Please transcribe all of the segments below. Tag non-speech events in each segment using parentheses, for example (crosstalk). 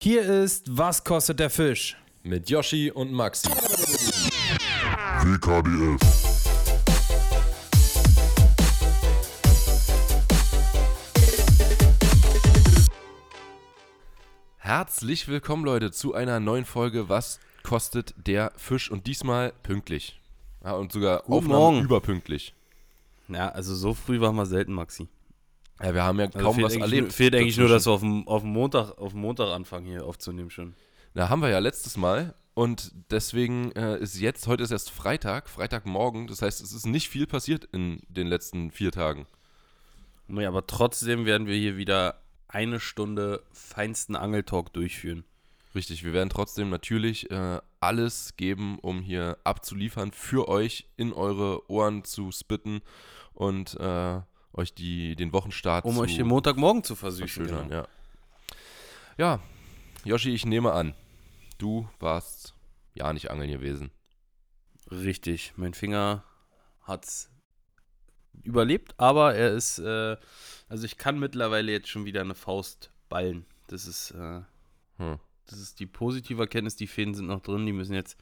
Hier ist Was kostet der Fisch? Mit Yoshi und Maxi. WKDF. Herzlich willkommen, Leute, zu einer neuen Folge Was kostet der Fisch? Und diesmal pünktlich. Ja, und sogar Guten Aufnahmen Morgen. überpünktlich. Ja, also so früh waren wir selten, Maxi. Ja, wir haben ja Also kaum was erlebt. Nur, fehlt eigentlich nur, dass wir auf dem, auf dem Montag, auf dem Montag anfangen hier aufzunehmen schon. Na, haben wir ja letztes Mal. Und deswegen äh, ist jetzt, heute ist erst Freitag, Freitagmorgen. Das heißt, es ist nicht viel passiert in den letzten vier Tagen. Nee, aber trotzdem werden wir hier wieder eine Stunde feinsten Angeltalk durchführen. Richtig, wir werden trotzdem natürlich äh, alles geben, um hier abzuliefern, für euch in eure Ohren zu spitten und äh, euch die, den Wochenstart Um zu euch den Montagmorgen zu versüßen. Genau. Ja. ja, Yoshi, ich nehme an, du warst ja nicht angeln gewesen. Richtig, mein Finger hat's überlebt, aber er ist, äh, also ich kann mittlerweile jetzt schon wieder eine Faust ballen. Das ist, äh, Hm. das ist die positive Erkenntnis, die Fäden sind noch drin, die müssen jetzt,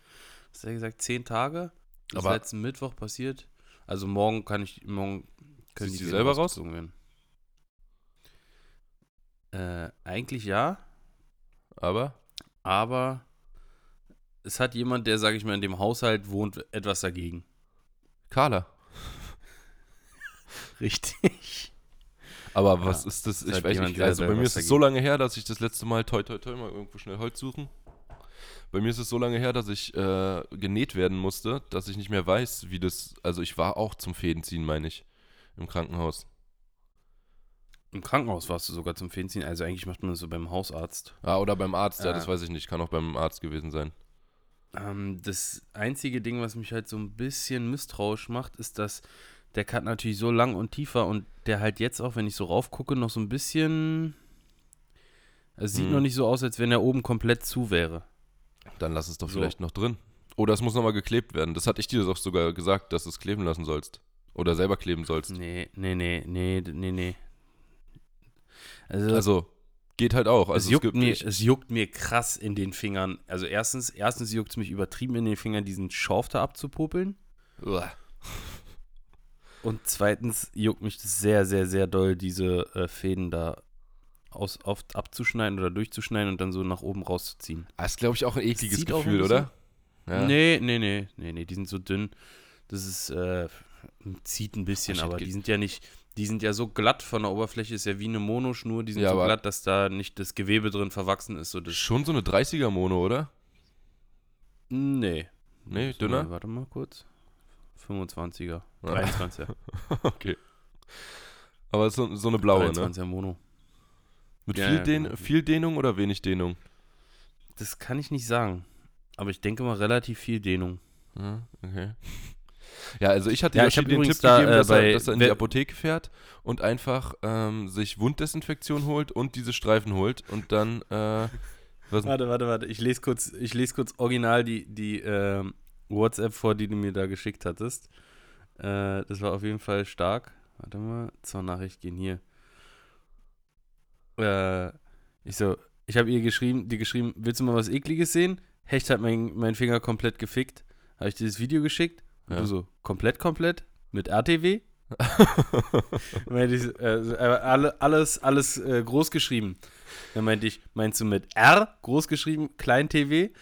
was hat er gesagt, zehn Tage? Das ist Aber- letzten Mittwoch passiert. Also morgen kann ich, morgen können die Fäden selber raus? rausgezogen werden. Äh, eigentlich ja, Aber aber es hat jemand, der, sage ich mal, in dem Haushalt wohnt, etwas dagegen. Carla. (laughs) Richtig. Aber was Ja, ist das? Ich weiß nicht. Also bei mir was ist es so lange her, dass ich das letzte Mal toi toi toi mal irgendwo schnell Holz suchen. Bei mir ist es so lange her, dass ich äh, genäht werden musste, dass ich nicht mehr weiß, wie das. Also ich war auch zum Fädenziehen, meine ich, im Krankenhaus. Im Krankenhaus warst du sogar zum Fädenziehen. Also eigentlich macht man das so beim Hausarzt. Ah, oder beim Arzt, ja, Äh. das weiß ich nicht. Kann auch beim Arzt gewesen sein. Ähm, das einzige Ding, was mich halt so ein bisschen misstrauisch macht, ist, dass der Cut natürlich so lang und tief war und der halt jetzt auch, wenn ich so raufgucke, noch so ein bisschen. Es sieht Hm. noch nicht so aus, als wenn er oben komplett zu wäre. Dann lass es doch So. vielleicht noch drin. Oder es muss nochmal geklebt werden. Das hatte ich dir doch sogar gesagt, dass du es kleben lassen sollst. Oder selber kleben sollst. Nee, nee, nee, nee, nee, nee. Also, Also, geht halt auch. Also es, juckt gibt mir, nicht- es juckt mir krass in den Fingern. Also erstens, erstens juckt es mich übertrieben in den Fingern, diesen Schorf da abzupopeln. Uah. Und zweitens juckt mich das sehr, sehr, sehr doll, diese äh, Fäden da aus, auf, abzuschneiden oder durchzuschneiden und dann so nach oben rauszuziehen. Das ist, glaube ich, auch ein ekliges Gefühl, oder? Ja. Nee, nee, nee, nee, nee, die sind so dünn. Das ist, äh, zieht ein bisschen, aber die sind ja nicht, die sind ja so glatt von der Oberfläche, ist ja wie eine Monoschnur, die sind Ja, so glatt, dass da nicht das Gewebe drin verwachsen ist. So das, Schon so eine 30er-Mono, oder? nee. Nee, So, dünner? Warte mal kurz. 25er. (laughs) Ja. 23er. okay. Aber so, so eine blaue, ne? 23er Mono. Mit Ja, viel, ja, Dehn genau. viel Dehnung oder wenig Dehnung? Das kann ich nicht sagen. Aber ich denke mal relativ viel Dehnung. Okay. Ja, also ich hatte Ja, ich hab den Tipp da, gegeben, äh, dass, er, dass er in die Apotheke fährt und einfach ähm, sich Wunddesinfektion holt und diese Streifen holt und dann äh, (laughs) Warte, warte, warte. Ich lese kurz, ich lese kurz original die, die ähm, WhatsApp vor, die du mir da geschickt hattest. Äh, das war auf jeden Fall stark. Warte mal, zur Nachricht gehen hier. Äh, ich so, ich habe ihr geschrieben, dir geschrieben, willst du mal was ekliges sehen? Hecht hat mein, mein Finger komplett gefickt. Habe ich dir das Video geschickt? Und Ja. du so, komplett, komplett? Mit RTW? (laughs) meinte ich, äh, äh, alle, alles, alles äh, groß geschrieben. Dann meinte ich, meinst du mit R groß geschrieben, klein TV?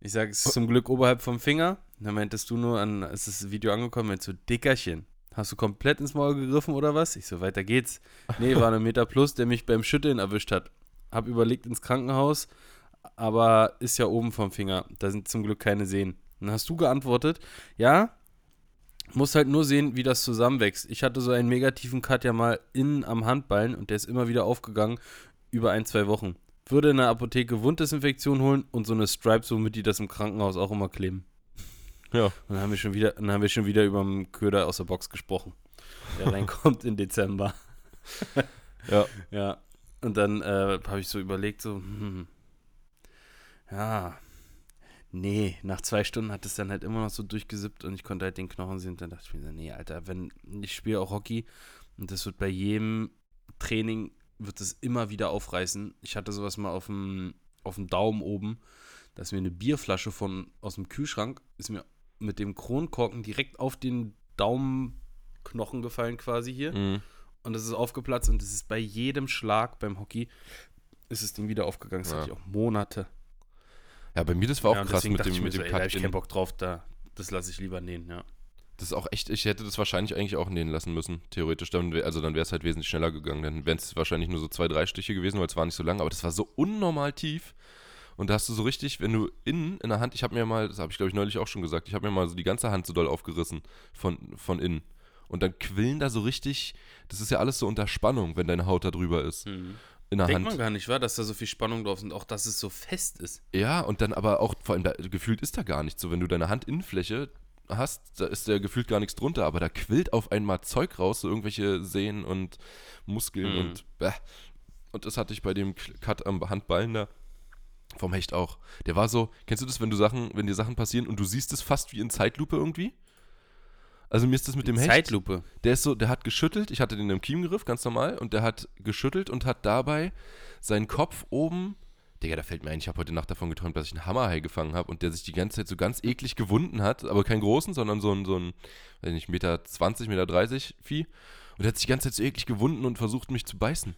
Ich sage, es ist zum Glück oberhalb vom Finger. Dann meintest du nur an, ist das Video angekommen, meinst du, Dickerchen. Hast du komplett ins Maul gegriffen oder was? Ich so, weiter geht's. Nee, war ein Meter plus, der mich beim Schütteln erwischt hat. Hab überlegt ins Krankenhaus, aber ist ja oben vom Finger. Da sind zum Glück keine Sehnen. Dann hast du geantwortet, ja, muss halt nur sehen, wie das zusammenwächst. Ich hatte so einen negativen Cut ja mal innen am Handballen und der ist immer wieder aufgegangen über ein, zwei Wochen. Würde in der Apotheke Wunddesinfektion holen und so eine Stripe, so mit die das im Krankenhaus auch immer kleben. ja. Und dann haben wir schon wieder, dann haben wir schon wieder über den Köder aus der Box gesprochen. Der (laughs) reinkommt im Dezember. (laughs) Ja. Ja. Und dann äh, habe ich so überlegt, so, hm, ja, nee, nach zwei Stunden hat es dann halt immer noch so durchgesippt und ich konnte halt den Knochen sehen. Und dann dachte ich mir so, nee, Alter, wenn ich spiele auch Hockey und das wird bei jedem Training, wird es immer wieder aufreißen. Ich hatte sowas mal auf dem, auf dem Daumen oben, dass mir eine Bierflasche von aus dem Kühlschrank ist mir mit dem Kronkorken direkt auf den Daumenknochen gefallen quasi hier. Mhm. Und das ist aufgeplatzt und es ist bei jedem Schlag beim Hockey ist das Ding wieder aufgegangen. Das Ja. hatte ich auch Monate. Ja, bei mir, das war auch ja, krass mit dem, mit so, dem ey, da hab Cut ich in. keinen Bock drauf, da, das lasse ich lieber nähen, ja. Das ist auch echt, ich hätte das wahrscheinlich eigentlich auch nähen lassen müssen, theoretisch. Dann also dann wäre es halt wesentlich schneller gegangen. Dann wären es wahrscheinlich nur so zwei, drei Stiche gewesen, weil es war nicht so lang, aber das war so unnormal tief. Und da hast du so richtig, wenn du innen in der Hand, ich habe mir mal, das habe ich glaube ich neulich auch schon gesagt, ich habe mir mal so die ganze Hand so doll aufgerissen von, von innen. Und dann quillen da so richtig, das ist ja alles so unter Spannung, wenn deine Haut da drüber ist. In der Denkt Hand. man gar nicht, wa, dass da so viel Spannung drauf ist und auch, dass es so fest ist. Ja, und dann aber auch, vor allem, da, gefühlt ist da gar nichts. So, wenn du deine Handinnenfläche hast, da ist ja gefühlt gar nichts drunter, aber da quillt auf einmal Zeug raus, so irgendwelche Sehnen und Muskeln Mhm. und bäh. Und das hatte ich bei dem Cut am Handballen da vom Hecht auch. Der war so, kennst du das, wenn du Sachen, wenn dir Sachen passieren und du siehst es fast wie in Zeitlupe irgendwie? Also mir ist das mit dem Hecht. Zeitlupe. Der ist so, der hat geschüttelt, ich hatte den im Kiemgriff, ganz normal, und der hat geschüttelt und hat dabei seinen Kopf oben, Digga, da fällt mir ein, ich habe heute Nacht davon geträumt, dass ich einen Hammerhai gefangen habe und der sich die ganze Zeit so ganz eklig gewunden hat, aber keinen großen, sondern so ein, so ein, weiß nicht, Meter 20, Meter 30 Vieh. Und der hat sich die ganze Zeit so eklig gewunden und versucht, mich zu beißen.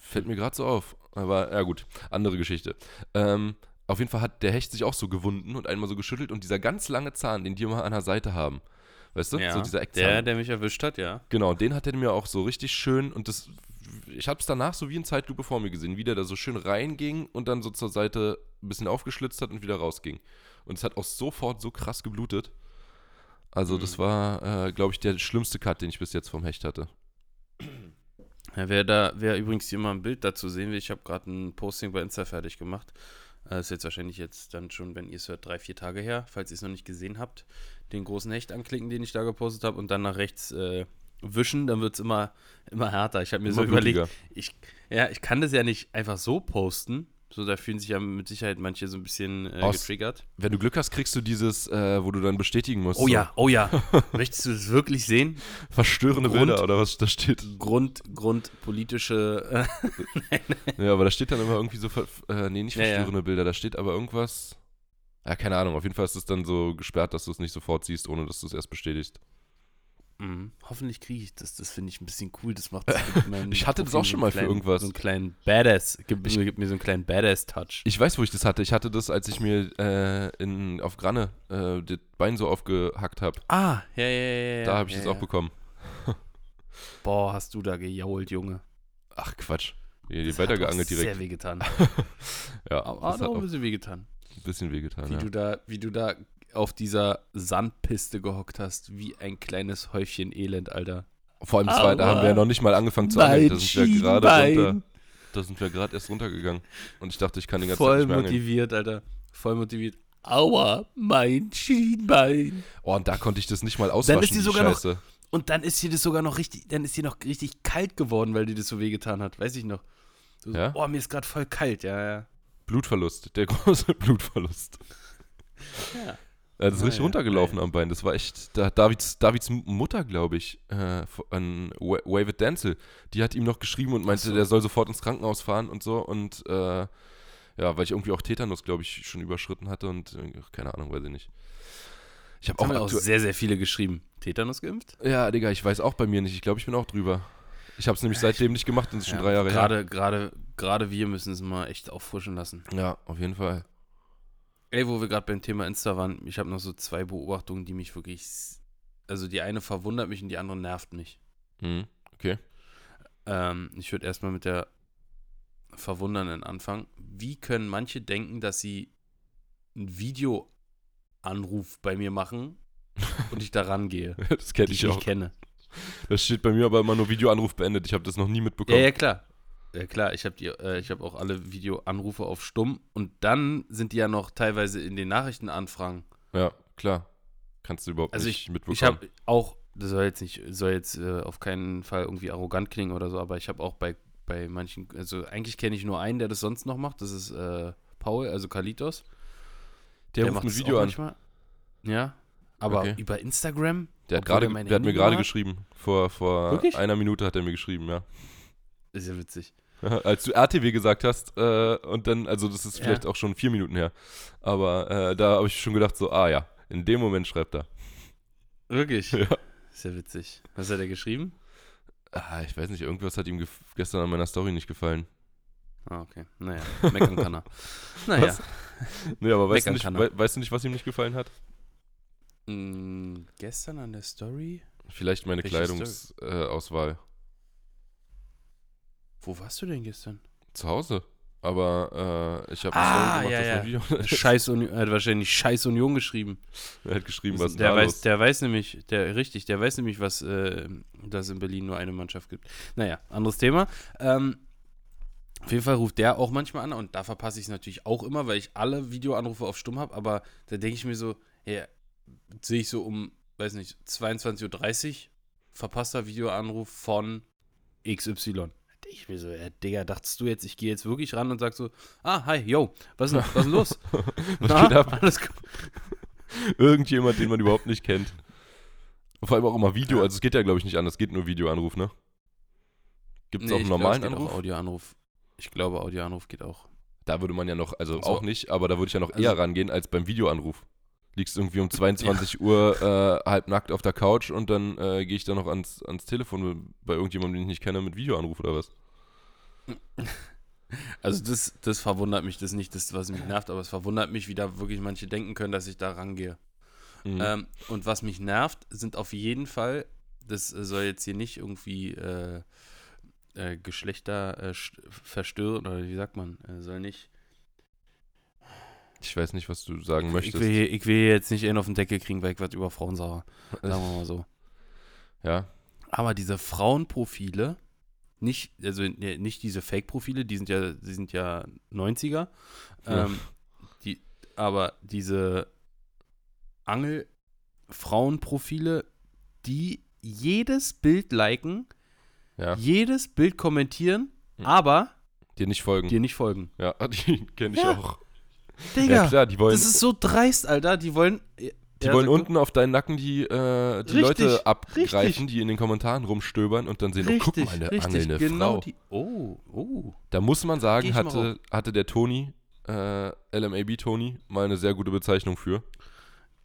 Fällt mir gerade so auf. Aber, ja gut, andere Geschichte. Ähm, auf jeden Fall hat der Hecht sich auch so gewunden und einmal so geschüttelt und dieser ganz lange Zahn, den die immer an der Seite haben, weißt du, Ja, so dieser Eckzahn. der, der mich erwischt hat, ja. Genau, den hat er mir auch so richtig schön und das, ich habe es danach so wie in Zeitlupe vor mir gesehen, wie der da so schön reinging und dann so zur Seite ein bisschen aufgeschlitzt hat und wieder rausging. Und es hat auch sofort so krass geblutet. Also das war, äh, glaube ich, der schlimmste Cut, den ich bis jetzt vom Hecht hatte. Ja, wer da, wer übrigens hier mal ein Bild dazu sehen will, ich habe gerade ein Posting bei Insta fertig gemacht. Äh, ist jetzt wahrscheinlich jetzt dann schon, wenn ihr es hört, drei, vier Tage her, falls ihr es noch nicht gesehen habt, den großen Hecht anklicken, den ich da gepostet habe und dann nach rechts äh, wischen, dann wird es immer, immer härter. Ich habe mir Immer so überlegt, blutiger. ich, ja, ich kann das ja nicht einfach so posten. So, da fühlen sich ja mit Sicherheit manche so ein bisschen äh, Aus- getriggert. Wenn du Glück hast, kriegst du dieses, äh, wo du dann bestätigen musst. Oh so ja, oh ja. (laughs) Möchtest du das wirklich sehen? Verstörende Grund- Bilder oder was da steht. Grund, Grund politische. Äh, (laughs) Ja, aber da steht dann immer irgendwie so, äh, nee, nicht Ja, ja. verstörende Bilder, da steht aber irgendwas. Ja, keine Ahnung, auf jeden Fall ist es dann so gesperrt, dass du es nicht sofort siehst, ohne dass du es erst bestätigst. Mhm. Hoffentlich kriege ich das. Das finde ich ein bisschen cool. Das macht (laughs) das Ich hatte das auch schon mal für kleinen- irgendwas. So einen kleinen Badass. Gibt, Ich- mir, gibt mir so einen kleinen Badass-Touch. Ich weiß, wo ich das hatte. Ich hatte das, als ich mir äh, in, auf Granne äh, das Bein so aufgehackt habe. Ah, ja, ja, ja. ja da habe ich ja, das ja. auch bekommen. (laughs) Boah, hast du da gejault, Junge. Ach, Quatsch. Die, die (laughs) Das hat weitergeangelt direkt. Sehr wehgetan. Ja, Aber das hat hat auch auch ein bisschen wehgetan. Ein bisschen wehgetan. Wie, Ja. du da, wie du da auf dieser Sandpiste gehockt hast, wie ein kleines Häufchen Elend, Alter. Vor allem, war, da haben wir ja noch nicht mal angefangen zu angeln. Da sind wir gerade runter. Da sind wir gerade erst runtergegangen. Und ich dachte, ich kann den ganzen Tag Voll nicht mehr angeln. motiviert, Alter. Voll motiviert. Aua, mein Schienbein. Oh, und da konnte ich das nicht mal auswaschen, die die sogar noch- Scheiße. Und dann ist dir das sogar noch richtig, dann ist dir noch richtig kalt geworden, weil dir das so wehgetan hat. Weiß ich noch. So, Ja? Oh, mir ist gerade voll kalt, ja, ja. Blutverlust, der (laughs) große Blutverlust. Ja. Ja, das ist Ah, richtig ja, runtergelaufen geil. am Bein. Das war echt. Da, Davids, Davids Mutter, glaube ich, äh, an Wavid Denzel, die hat ihm noch geschrieben und meinte, so. der soll sofort ins Krankenhaus fahren und so. Und äh, ja, weil ich irgendwie auch Tetanus, glaube ich, schon überschritten hatte und äh, keine Ahnung, weiß ich nicht. Ich habe Auch, auch, sehr, sehr viele geschrieben. Tetanus geimpft? Ja, Digga, ich weiß auch bei mir nicht. Ich glaube, ich bin auch drüber. Ich habe es nämlich seitdem nicht gemacht und es ist schon Ja, drei Jahre her. gerade, Gerade, wir müssen es mal echt auffrischen lassen. Ja, auf jeden Fall. Ey, wo wir gerade beim Thema Insta waren, ich habe noch so zwei Beobachtungen, die mich wirklich. Also die eine verwundert mich und die andere nervt mich. Mhm. Okay. Ähm, ich würde erstmal mit der verwundernden anfangen. Wie können manche denken, dass sie einen Videoanruf bei mir machen (laughs) und ich da rangehe, Das kenne ich ich auch. kenne? Das steht bei mir aber immer nur Videoanruf beendet. Ich habe das noch nie mitbekommen. Ja, ja, klar. Ja, klar, ich habe äh, ich hab auch alle Videoanrufe auf stumm und dann sind die ja noch teilweise in den Nachrichtenanfragen. Ja, klar. Kannst du überhaupt Also nicht mitbekommen. Ich habe auch, das soll jetzt nicht, soll jetzt äh, auf keinen Fall irgendwie arrogant klingen oder so, aber ich habe auch bei, bei manchen, also eigentlich kenne ich nur einen, der das sonst noch macht, das ist äh, Paul, also Kalitos. der, ruft macht ein Video an. manchmal. Ja, aber Okay. über Instagram? Der hat, mein der hat mir gerade geschrieben. Vor, vor Wirklich? einer Minute hat er mir geschrieben, ja. Ist ja witzig. (laughs) Als du RTW gesagt hast, äh, und dann, also das ist Ja. vielleicht auch schon vier Minuten her, aber äh, da habe ich schon gedacht, so, ah ja, in dem Moment schreibt er. Wirklich? (laughs) Ja. Ist ja witzig. Was hat er geschrieben? Ah, ich weiß nicht, irgendwas hat ihm gestern an meiner Story nicht gefallen. Ah, okay. Naja, meckern kann er. (laughs) Naja. Was? Nee, aber weißt du, nicht, er. weißt du nicht, was ihm nicht gefallen hat? Mm, gestern an der Story? Vielleicht meine Welche Kleidungsauswahl. Äh. Wo warst du denn gestern? Zu Hause. Aber äh, ich habe Ah, ja, Video. (laughs) Scheiß Union, er hat wahrscheinlich Scheiß Union geschrieben. er hat geschrieben, was der da weiß, los? der weiß nämlich, der richtig, der weiß nämlich, was, äh, dass es in Berlin nur eine Mannschaft gibt. Naja, anderes Thema. Ähm, auf jeden Fall ruft der auch manchmal an und da verpasse ich es natürlich auch immer, weil ich alle Videoanrufe auf Stumm habe, aber da denke ich mir so, ja, sehe ich so um, weiß nicht, 22.30 Uhr verpasster Videoanruf von XY. Ich mir so, ja, Digga, dachtest du jetzt, ich gehe jetzt wirklich ran und sag so, ah, hi, yo, was ist denn, was ist los? (laughs) Was Na, geht ab? Alles gut. (laughs) Irgendjemand, den man überhaupt nicht kennt. Und vor allem auch immer Video. Ja. Also es geht ja, glaube ich, nicht anders. Es geht nur Videoanruf, ne? Gibt es auch einen normalen glaub, Anruf? Auch Audioanruf. Ich glaube, Audioanruf geht auch. Da würde man ja noch, also So. auch nicht, aber da würde ich ja noch Also- eher rangehen als beim Videoanruf. Liegst irgendwie um 22 Uhr äh, halbnackt auf der Couch und dann äh, gehe ich da noch ans, ans Telefon bei irgendjemandem, den ich nicht kenne, mit Videoanruf oder was? Also das, das verwundert mich, das ist nicht das, was mich nervt, aber es verwundert mich, wie da wirklich manche denken können, dass ich da rangehe. Mhm. Ähm, und was mich nervt, sind auf jeden Fall, das soll jetzt hier nicht irgendwie äh, äh, Geschlechter äh, st- verstören, oder wie sagt man, äh, soll nicht. ich weiß nicht, was du sagen Ich möchtest. will, hier, ich will hier jetzt nicht einen auf den Deckel kriegen, weil ich was über Frauen sage. Sagen wir mal so. Ja, Aber diese Frauenprofile, nicht, also ne, nicht diese Fake-Profile, die sind ja, die sind ja 90er. Ja. Ähm, die, aber diese Angel-Frauenprofile, die jedes Bild liken, ja. jedes Bild kommentieren, Hm. aber Dir nicht folgen. dir nicht folgen. Ja, (laughs) die kenne ich Ja. auch. Digga, Ja, klar, die wollen, das ist so dreist, Alter. Die wollen. Die wollen unten auf deinen Nacken die, äh, die Richtig, Leute abgreifen, richtig. die in den Kommentaren rumstöbern und dann sehen, oh, guck mal, eine angelnde genau Frau. Die, oh, oh. Da muss man sagen, hatte, hatte der Toni, äh, LMAB Toni, mal eine sehr gute Bezeichnung für.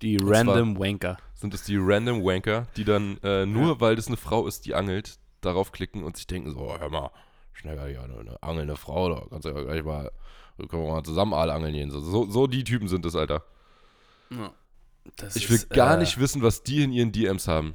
Die Und Random Wanker. Sind es die Random Wanker, die dann äh, nur, weil das eine Frau ist, die angelt, darauf klicken und sich denken so, oh, hör mal, schneller hier eine, eine angelnde Frau, da kannst du ja gleich mal, können wir mal zusammen Aal angeln gehen. So, so, so die Typen sind es, Alter. Ja. Das Ich will ist, gar äh, nicht wissen, was die in ihren DMs haben.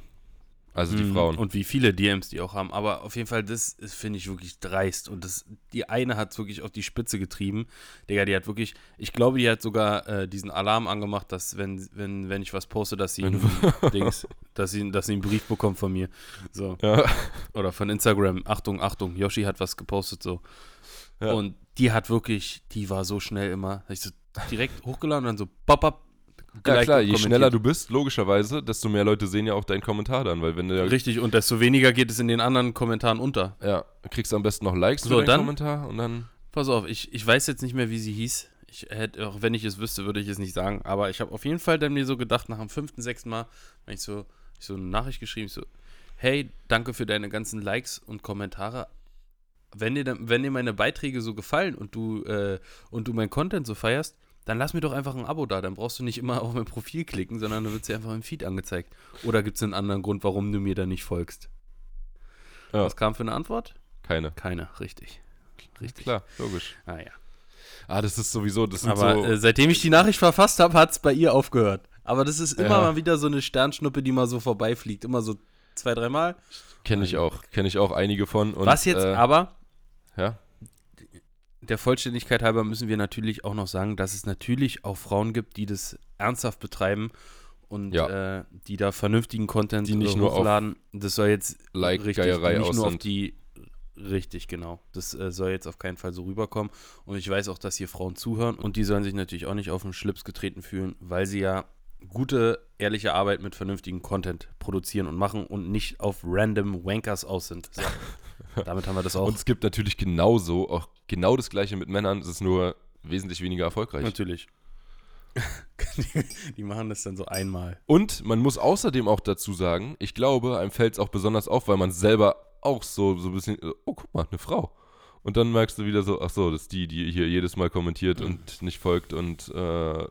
Also die Mhm. Frauen. Und wie viele DMs die auch haben. Aber auf jeden Fall, das finde ich wirklich dreist. Und das, die eine hat es wirklich auf die Spitze getrieben. Digga, die hat wirklich, ich glaube, die hat sogar äh, diesen Alarm angemacht, dass wenn, wenn, wenn ich was poste, dass sie, (laughs) Dings, dass sie, dass sie einen Brief bekommt von mir. So. ja. Oder von Instagram. Achtung, Achtung, Yoshi hat was gepostet so. Ja. Und die hat wirklich, die war so schnell immer. Ich so direkt hochgeladen und dann so pop, pop. Ja, klar, je schneller du bist, logischerweise, desto mehr Leute sehen ja auch deinen Kommentar dann, weil wenn du ja, Richtig, und desto weniger geht es in den anderen Kommentaren unter. ja kriegst du am besten noch Likes So, für deinen dann- Kommentar und dann Pass auf, ich, ich weiß jetzt nicht mehr, wie sie hieß. Ich hätte, auch wenn ich es wüsste, würde ich es nicht sagen. Aber ich habe auf jeden Fall dann mir so gedacht, nach dem fünften, sechsten Mal, wenn ich so, ich so eine Nachricht geschrieben, so, hey, danke für deine ganzen Likes und Kommentare. Wenn dir, wenn dir meine Beiträge so gefallen und du, äh, und du mein Content so feierst, dann lass mir doch einfach ein Abo da. Dann brauchst du nicht immer auf mein Profil klicken, sondern dann wird dir einfach im Feed angezeigt. Oder gibt es einen anderen Grund, warum du mir da nicht folgst? Ja. Was kam für eine Antwort? keine. Keine, richtig. Richtig. Klar, logisch. Ah ja. Ah, das ist sowieso, das Aber so. äh, seitdem ich die Nachricht verfasst habe, hat es bei ihr aufgehört. Aber das ist immer Ja. mal wieder so eine Sternschnuppe, die mal so vorbeifliegt. Immer so zwei, dreimal. Kenne ich auch. Kenne ich auch einige von. Und, Was jetzt Äh, aber, ja, der Vollständigkeit halber, müssen wir natürlich auch noch sagen, dass es natürlich auch Frauen gibt, die das ernsthaft betreiben und Ja. äh, die da vernünftigen Content Die nicht nur hochladen. das soll jetzt Like-Geierei die nicht aus nur auf die Richtig, genau. Das äh, soll jetzt auf keinen Fall so rüberkommen. Und ich weiß auch, dass hier Frauen zuhören und die sollen sich natürlich auch nicht auf den Schlips getreten fühlen, weil sie ja gute, ehrliche Arbeit mit vernünftigem Content produzieren und machen und nicht auf random Wankers aus sind. So. (laughs) (laughs) Damit haben wir das auch. Und es gibt natürlich genauso, auch genau das gleiche mit Männern, es ist nur wesentlich weniger erfolgreich. natürlich. (laughs) die, machen das dann so einmal. Und man muss außerdem auch dazu sagen, ich glaube, einem fällt es auch besonders auf, weil man selber auch so, so ein bisschen, oh, guck mal, eine Frau. Und dann merkst du wieder so, ach so, das ist die, die hier jedes Mal kommentiert Mhm. und nicht folgt und äh,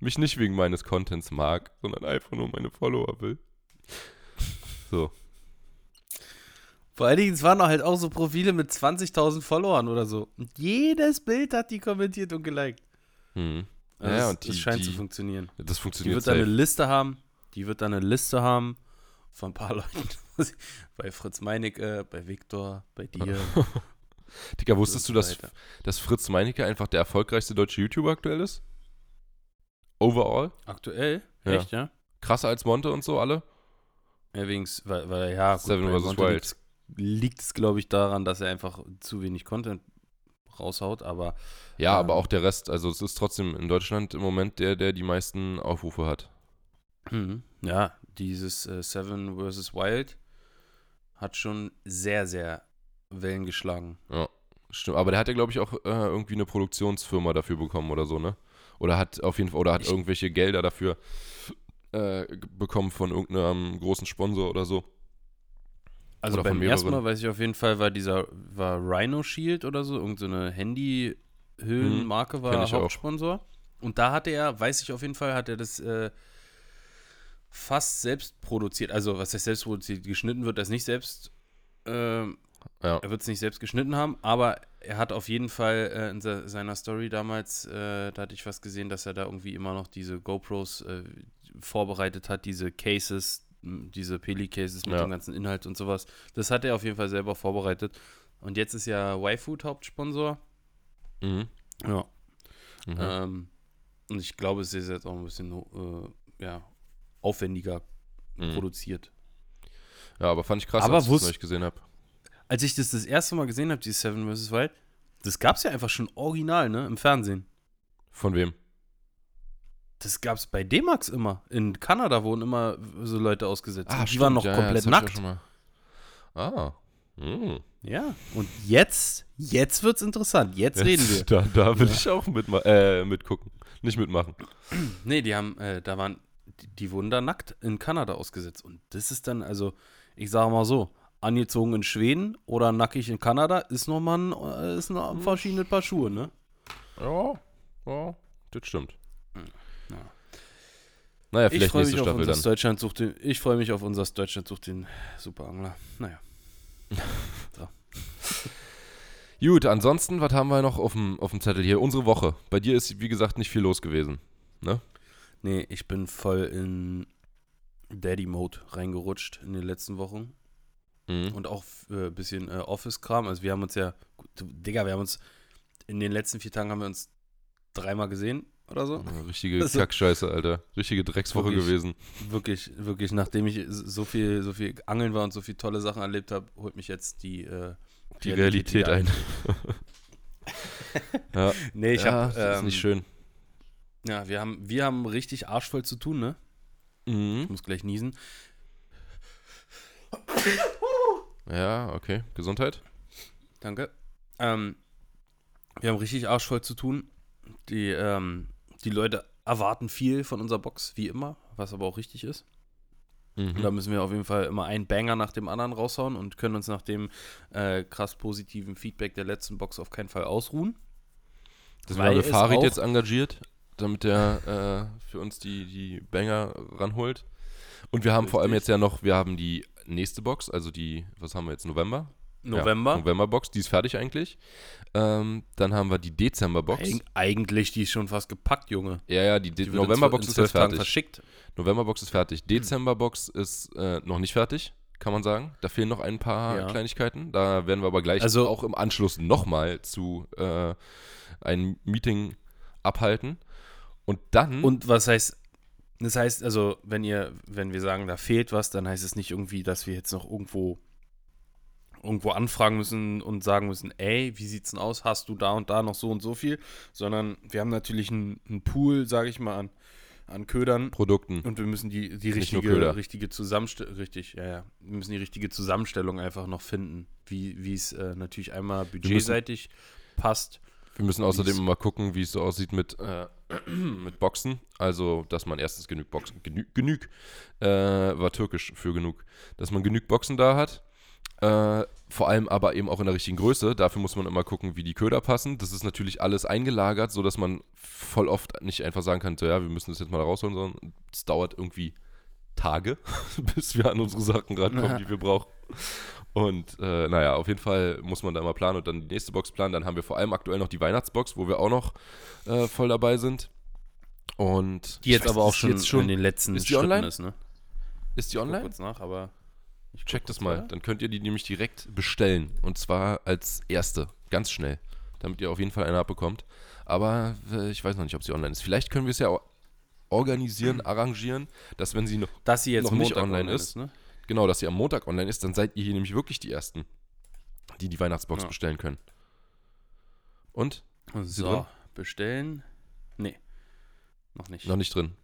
mich nicht wegen meines Contents mag, sondern einfach nur meine Follower will. So. Vor allen Dingen, es waren halt auch so Profile mit 20.000 Followern oder so. Und jedes Bild hat die kommentiert und geliked. Hm. Also Ja, das, und die- das scheint die- zu funktionieren. Das Die funktioniert wird dann eine. Liste haben. Die wird dann eine Liste haben von ein paar (laughs) Leuten. bei Fritz Meinecke, bei Viktor, bei dir. (laughs) Digga, wusstest du, dass, dass Fritz Meinecke einfach der erfolgreichste deutsche YouTuber aktuell ist? Overall? Aktuell? Ja. Echt, ja? Krasser als Monte und so alle? Ja, wegen, weil, weil ja, Seven bei vs. Wild. Liegt es, glaube ich, daran, dass er einfach zu wenig Content raushaut, aber Ja, Ähm. aber auch der Rest. Also es ist trotzdem in Deutschland im Moment der, der die meisten Aufrufe hat. Mhm. Ja, dieses äh, Seven vs. Wild hat schon sehr, sehr Wellen geschlagen. Stimmt, aber der hat ja, glaube ich, auch äh, irgendwie eine Produktionsfirma dafür bekommen oder so, ne? Oder hat auf jeden Fall, oder hat Ich- irgendwelche Gelder dafür äh, bekommen von irgendeinem großen Sponsor oder so. Also Oder beim ersten. Mal weiß ich auf jeden Fall, war dieser, war Rhino Shield oder so, irgendeine so Handyhüllenmarke kenn war ich auch. Hauptsponsor. Und da hatte er, weiß ich auf jeden Fall, hat er das äh, fast selbst produziert. Also, was heißt selbst produziert? Geschnitten wird das nicht selbst. ähm, Ja. Er wird es nicht selbst geschnitten haben, aber er hat auf jeden Fall äh, in se seiner Story damals, äh, da hatte ich was gesehen, dass er da irgendwie immer noch diese GoPros äh, vorbereitet hat, diese Cases, diese Peli-Cases mit Ja. dem ganzen Inhalt und sowas. Das hat er auf jeden Fall selber vorbereitet. Und jetzt ist ja YFood Hauptsponsor. Mhm. Ja. Mhm. Ähm, und ich glaube, es ist jetzt auch ein bisschen äh, ja, aufwendiger Mhm. produziert. Ja, aber fand ich krass, Aber als ich das neulich gesehen habe. Als ich das das erste Mal gesehen habe, die Seven vs. Wild, das gab es ja einfach schon original, ne, im Fernsehen. Von wem? Das gab es bei D-Max immer. In Kanada wurden immer so Leute ausgesetzt. und die Ah, stimmt, waren noch ja, ja, komplett auch nackt. Ah. Mhm. Ja, und jetzt, jetzt wird's interessant. Jetzt, reden wir. (laughs) Da, da will ich auch mitma äh, mitgucken. Nicht mitmachen. (clears throat) Nee, die haben, äh, da waren, die, die wurden da nackt in Kanada ausgesetzt. Und das ist dann, also, ich sage mal so, angezogen in Schweden oder nackig in Kanada ist nochmal ein, äh, ist noch ein verschiedenes Paar Schuhe, ne? Ja, ja, das stimmt. Ja. Naja, Ich vielleicht nächste Staffel dann. Deutschland sucht den, ich freue mich auf unser Deutschland sucht den Superangler. Naja. (laughs) Gut, ansonsten, was haben wir noch auf dem, auf dem Zettel hier? Unsere Woche. Bei dir ist, wie gesagt, nicht viel los gewesen. Nee, ich bin voll in Daddy-Mode reingerutscht in den letzten Wochen. Mhm. Und auch äh, ein bisschen äh, Office-Kram. Also wir haben uns ja, gut, Digga, wir haben uns, in den letzten vier Tagen haben wir uns dreimal gesehen oder so. Ja, Richtige Also- Kackscheiße, Alter. Richtige Dreckswoche Wirklich. gewesen. Wirklich, wirklich, nachdem ich so viel, so viel Angeln war und so viele tolle Sachen erlebt habe, holt mich jetzt die, äh, Die Realität wieder ein. (laughs) ja, Nee, ich ja, habe, das ist ähm, nicht schön. ja, wir haben, wir haben richtig arschvoll zu tun, ne? Ich Mhm. muss gleich niesen. Ja, okay. Gesundheit? Danke. Ähm, wir haben richtig arschvoll zu tun. Die, ähm, die Leute erwarten viel von unserer Box, wie immer, was aber auch richtig ist. Und da Mhm. müssen wir auf jeden Fall immer einen Banger nach dem anderen raushauen und können uns nach dem äh, krass positiven Feedback der letzten Box auf keinen Fall ausruhen. Haben wir es Farid jetzt engagiert, damit er äh, für uns die, die Banger ranholt. Und wir haben vor allem Richtig. jetzt ja noch, wir haben die nächste Box, also die, was haben wir jetzt, November? November. Ja, November-Box, die ist fertig eigentlich. Ähm, dann haben wir die Dezember-Box. Eig eigentlich, die ist schon fast gepackt, Junge. Ja, ja, die, De Die November-Box ist jetzt fertig. verschickt. November-Box ist fertig. Dezember-Box ist äh, noch nicht fertig, kann man sagen. Da fehlen noch ein paar Ja. Kleinigkeiten. Da werden wir aber gleich Also- auch im Anschluss nochmal zu äh, einem Meeting abhalten. Und dann. Und was heißt, das heißt also, wenn ihr, wenn wir sagen, da fehlt was, dann heißt es nicht irgendwie, dass wir jetzt noch irgendwo irgendwo anfragen müssen und sagen müssen, ey, wie sieht's denn aus? Hast du da und da noch so und so viel? Sondern wir haben natürlich einen, einen Pool, sage ich mal, an, an Ködern Produkten. und wir müssen die, die richtige, richtige Zusammenstellung, richtig, ja, ja, wir müssen die richtige Zusammenstellung einfach noch finden, wie es äh, natürlich einmal budgetseitig passt. Wir müssen außerdem mal gucken, wie es so aussieht mit, äh, (clears throat) mit Boxen. Also, dass man erstens genug Boxen, genü genug, äh, war türkisch für genug, dass man genug Boxen da hat. Äh, vor allem aber eben auch in der richtigen Größe. Dafür muss man immer gucken, wie die Köder passen. Das ist natürlich alles eingelagert, sodass man voll oft nicht einfach sagen kann, so, ja, wir müssen das jetzt mal rausholen, sondern es dauert irgendwie Tage, (laughs) bis wir an unsere Sachen rankommen, Ja. die wir brauchen. Und äh, naja, auf jeden Fall muss man da immer planen und dann die nächste Box planen. Dann haben wir vor allem aktuell noch die Weihnachtsbox, wo wir auch noch äh, voll dabei sind. Und Die ich jetzt weiß, aber auch schon, jetzt schon in den letzten ist die Schritten online? ist, ne? ist die Ich guck online? kurz nach, aber ich guck Checkt das mal. weiter. Dann könnt ihr die nämlich direkt bestellen. Und zwar als erste. Ganz schnell. Damit ihr auf jeden Fall eine abbekommt. Aber äh, ich weiß noch nicht, ob sie online ist. Vielleicht können wir es ja organisieren, arrangieren, dass wenn sie noch, Dass sie jetzt noch nicht Montag online ist. ne? genau, dass sie am Montag online ist, dann seid ihr hier nämlich wirklich die Ersten, die die Weihnachtsbox Ja. bestellen können. Und? So, bestellen. Nee. Noch nicht. Noch nicht drin.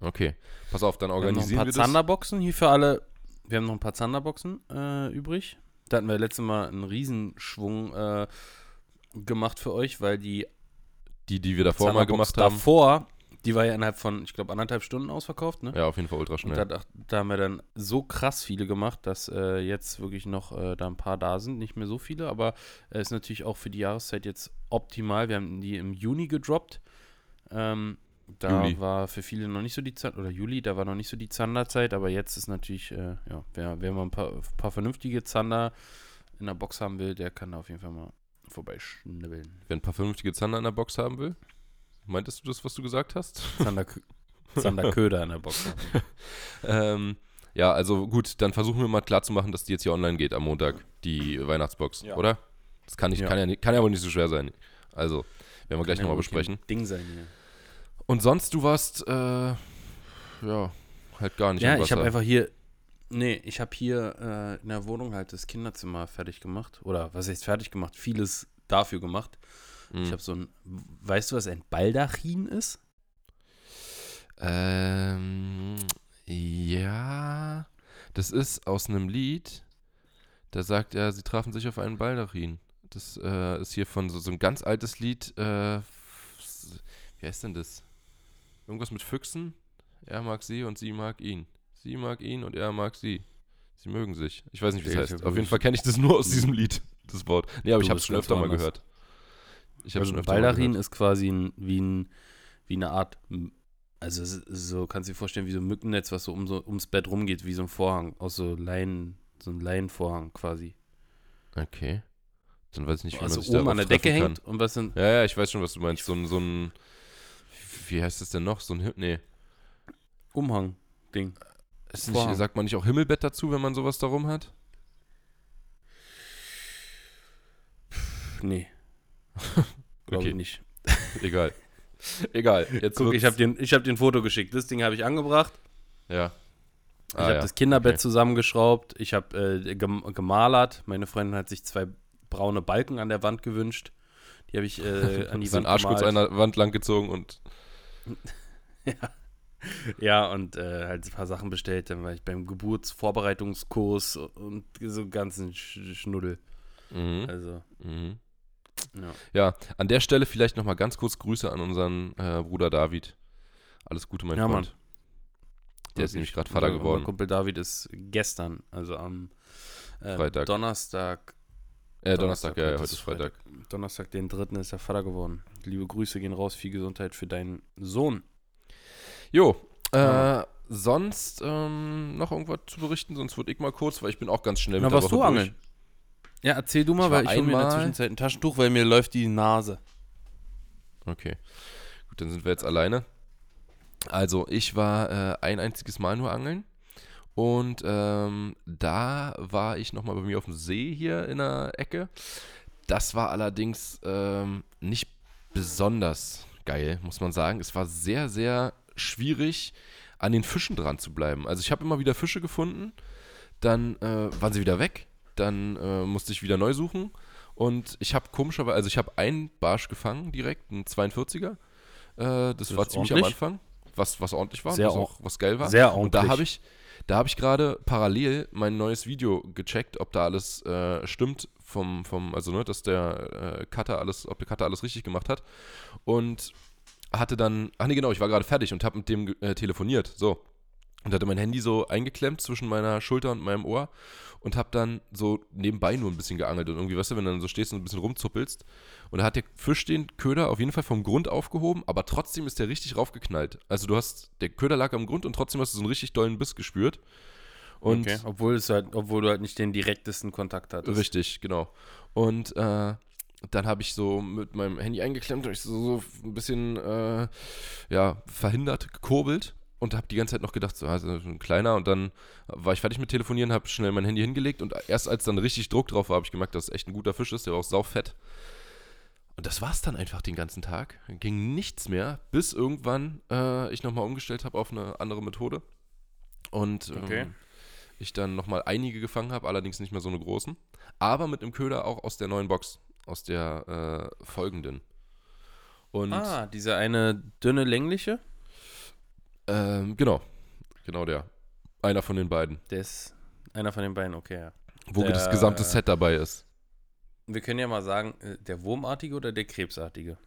Okay. Pass auf, dann wir haben noch ein organisieren paar wir das. Zanderboxen hier für alle. Wir haben noch ein paar Zanderboxen äh, übrig. Da hatten wir letztes Mal einen Riesenschwung äh, gemacht für euch, weil die Die, die wir davor mal Zanderbox gemacht haben. davor, die war ja innerhalb von, ich glaube, anderthalb Stunden ausverkauft, ne? Ja, auf jeden Fall ultra Und schnell. da, da haben wir dann so krass viele gemacht, dass äh, jetzt wirklich noch äh, da ein paar da sind. Nicht mehr so viele, aber es ist natürlich auch für die Jahreszeit jetzt optimal. Wir haben die im Juni gedroppt. Ähm, da Juli. war für viele noch nicht so die Zeit, oder Juli, da war noch nicht so die Zanderzeit, aber jetzt ist natürlich, äh, ja, wer, wer mal ein paar, paar vernünftige Zander in der Box haben will, der kann da auf jeden Fall mal vorbeischnibbeln. Wer ein paar vernünftige Zander in der Box haben will, meintest du das, was du gesagt hast? Zander, Zanderköder in der Box haben. (laughs) ähm, ja, also gut, dann versuchen wir mal klarzumachen, dass die jetzt hier online geht am Montag, die Weihnachtsbox, Ja. oder? Das kann, nicht, Ja. kann, ja, nicht- kann ja wohl nicht so schwer sein. Also, werden wir gleich Kann ja nochmal besprechen. Ding sein hier. Und sonst, du warst, äh, ja, halt gar nicht Ja, ich habe einfach hier, nee, ich habe hier äh, in der Wohnung halt das Kinderzimmer fertig gemacht. Oder was heißt fertig gemacht? Vieles dafür gemacht. Mhm. Ich habe so ein, weißt du, was ein Baldachin ist? Ähm, ja, das ist aus einem Lied, da sagt er, sie trafen sich auf einen Baldachin. Das äh, ist hier von so, so ein ganz altes Lied, äh, wie heißt denn das? Irgendwas mit Füchsen? Er mag sie und sie mag ihn. Sie mag ihn und er mag sie. Sie mögen sich. Ich weiß nicht, wie es heißt. Auf jeden Fall kenne ich das nur aus diesem Lied, das Wort. Nee, aber Du ich habe es bist schon öfter mal gehört. Ich habe Also schon öfter gehört. ist quasi ein, wie, ein, wie eine Art, also so kannst du dir vorstellen, wie so ein Mückennetz, was so, um so ums Bett rumgeht, wie so ein Vorhang, aus so Leinen, so ein Leinenvorhang quasi. Okay. Dann weiß ich nicht, wie also man sich oben an der Decke treffen hängt und was sind Ja, ja, ich weiß schon, was du meinst. So ein, so ein, wie heißt das denn noch? So ein, Hi- nee. Umhang-Ding. Sagt man nicht auch Himmelbett dazu, wenn man sowas darum hat? Nee. (laughs) Glaube Okay. ich nicht. (laughs) Egal. (laughs) Egal. Jetzt Guck, ich habe dir, ich hab dir ein Foto geschickt. Das Ding habe ich angebracht. Ja. Ich Ah, habe ja. das Kinderbett Okay. zusammengeschraubt. Ich habe äh, gem gemalert. Meine Freundin hat sich zwei braune Balken an der Wand gewünscht. Die habe ich äh, (laughs) an die Wand Arsch kurz der Wand lang gezogen und (laughs) Ja, und äh, halt ein paar Sachen bestellt. Dann war ich beim Geburtsvorbereitungskurs und so ganzen Sch Schnuddel. mhm. Also, Mhm. ja. ja, an der Stelle vielleicht nochmal ganz kurz Grüße an unseren äh, Bruder David. Alles Gute, mein Ja, Freund. Mann. Der ist nämlich gerade Vater geworden. Unser Kumpel David ist gestern, also am ähm. Donnerstag. Äh, Donnerstag, ja, ja, heute heute ist Freitag. Donnerstag, den 3. ist er Vater geworden. Liebe Grüße gehen raus, viel Gesundheit für deinen Sohn. Jo, äh, sonst ähm, noch irgendwas zu berichten, sonst würde ich mal kurz, weil ich bin auch ganz schnell Na, mit der warst Woche du durch. angeln? Ja, erzähl du mal, Ich weil ich hole mir in der Zwischenzeit ein Taschentuch, weil mir läuft die Nase. Okay. Gut, dann sind wir jetzt alleine. Also, ich war äh, ein einziges Mal nur angeln. Und ähm, da war ich nochmal bei mir auf dem See hier in der Ecke. Das war allerdings ähm, nicht besonders geil, muss man sagen. Es war sehr, sehr schwierig, an den Fischen dran zu bleiben. Also ich habe immer wieder Fische gefunden, dann äh, waren sie wieder weg, dann äh, musste ich wieder neu suchen. Und ich habe komischerweise, also ich habe einen Barsch gefangen direkt, einen 42er. Äh, das, Das war ziemlich am ordentlich. Anfang, was, was ordentlich war, Sehr was auch was geil war. Sehr Und da ordentlich. habe ich, da habe ich gerade parallel mein neues Video gecheckt, ob da alles äh, stimmt vom, vom, also ne, dass der äh, Cutter alles, ob der Cutter alles richtig gemacht hat. Und hatte dann, ach nee, genau, ich war gerade fertig und habe mit dem äh, telefoniert. So. Und hatte mein Handy so eingeklemmt zwischen meiner Schulter und meinem Ohr und habe dann so nebenbei nur ein bisschen geangelt und irgendwie, weißt du, wenn du dann so stehst und ein bisschen rumzuppelst und da hat der Fisch den Köder auf jeden Fall vom Grund aufgehoben, aber trotzdem ist der richtig raufgeknallt. Also du hast, der Köder lag am Grund und trotzdem hast du so einen richtig dollen Biss gespürt. Und okay. obwohl, es halt, obwohl du halt nicht den direktesten Kontakt hattest. Richtig, genau. Und äh, dann habe ich so mit meinem Handy eingeklemmt und ich so, so ein bisschen äh, ja, verhindert, gekurbelt und habe die ganze Zeit noch gedacht, so, also ein kleiner und dann war ich fertig mit Telefonieren, habe schnell mein Handy hingelegt und erst als dann richtig Druck drauf war, habe ich gemerkt, dass es echt ein guter Fisch ist, der war auch saufett. Und das war es dann einfach den ganzen Tag. Ging nichts mehr, bis irgendwann äh, ich nochmal umgestellt habe auf eine andere Methode. Und ähm, Okay. ich dann nochmal einige gefangen habe, allerdings nicht mehr so eine großen. Aber mit einem Köder auch aus der neuen Box, aus der äh, folgenden. Und Ah, dieser eine dünne, längliche? Ähm, genau, genau der. Einer von den beiden. Der ist einer von den beiden, okay, ja. Wo Der- das gesamte Set dabei ist. Wir können ja mal sagen, äh, der wurmartige oder der krebsartige?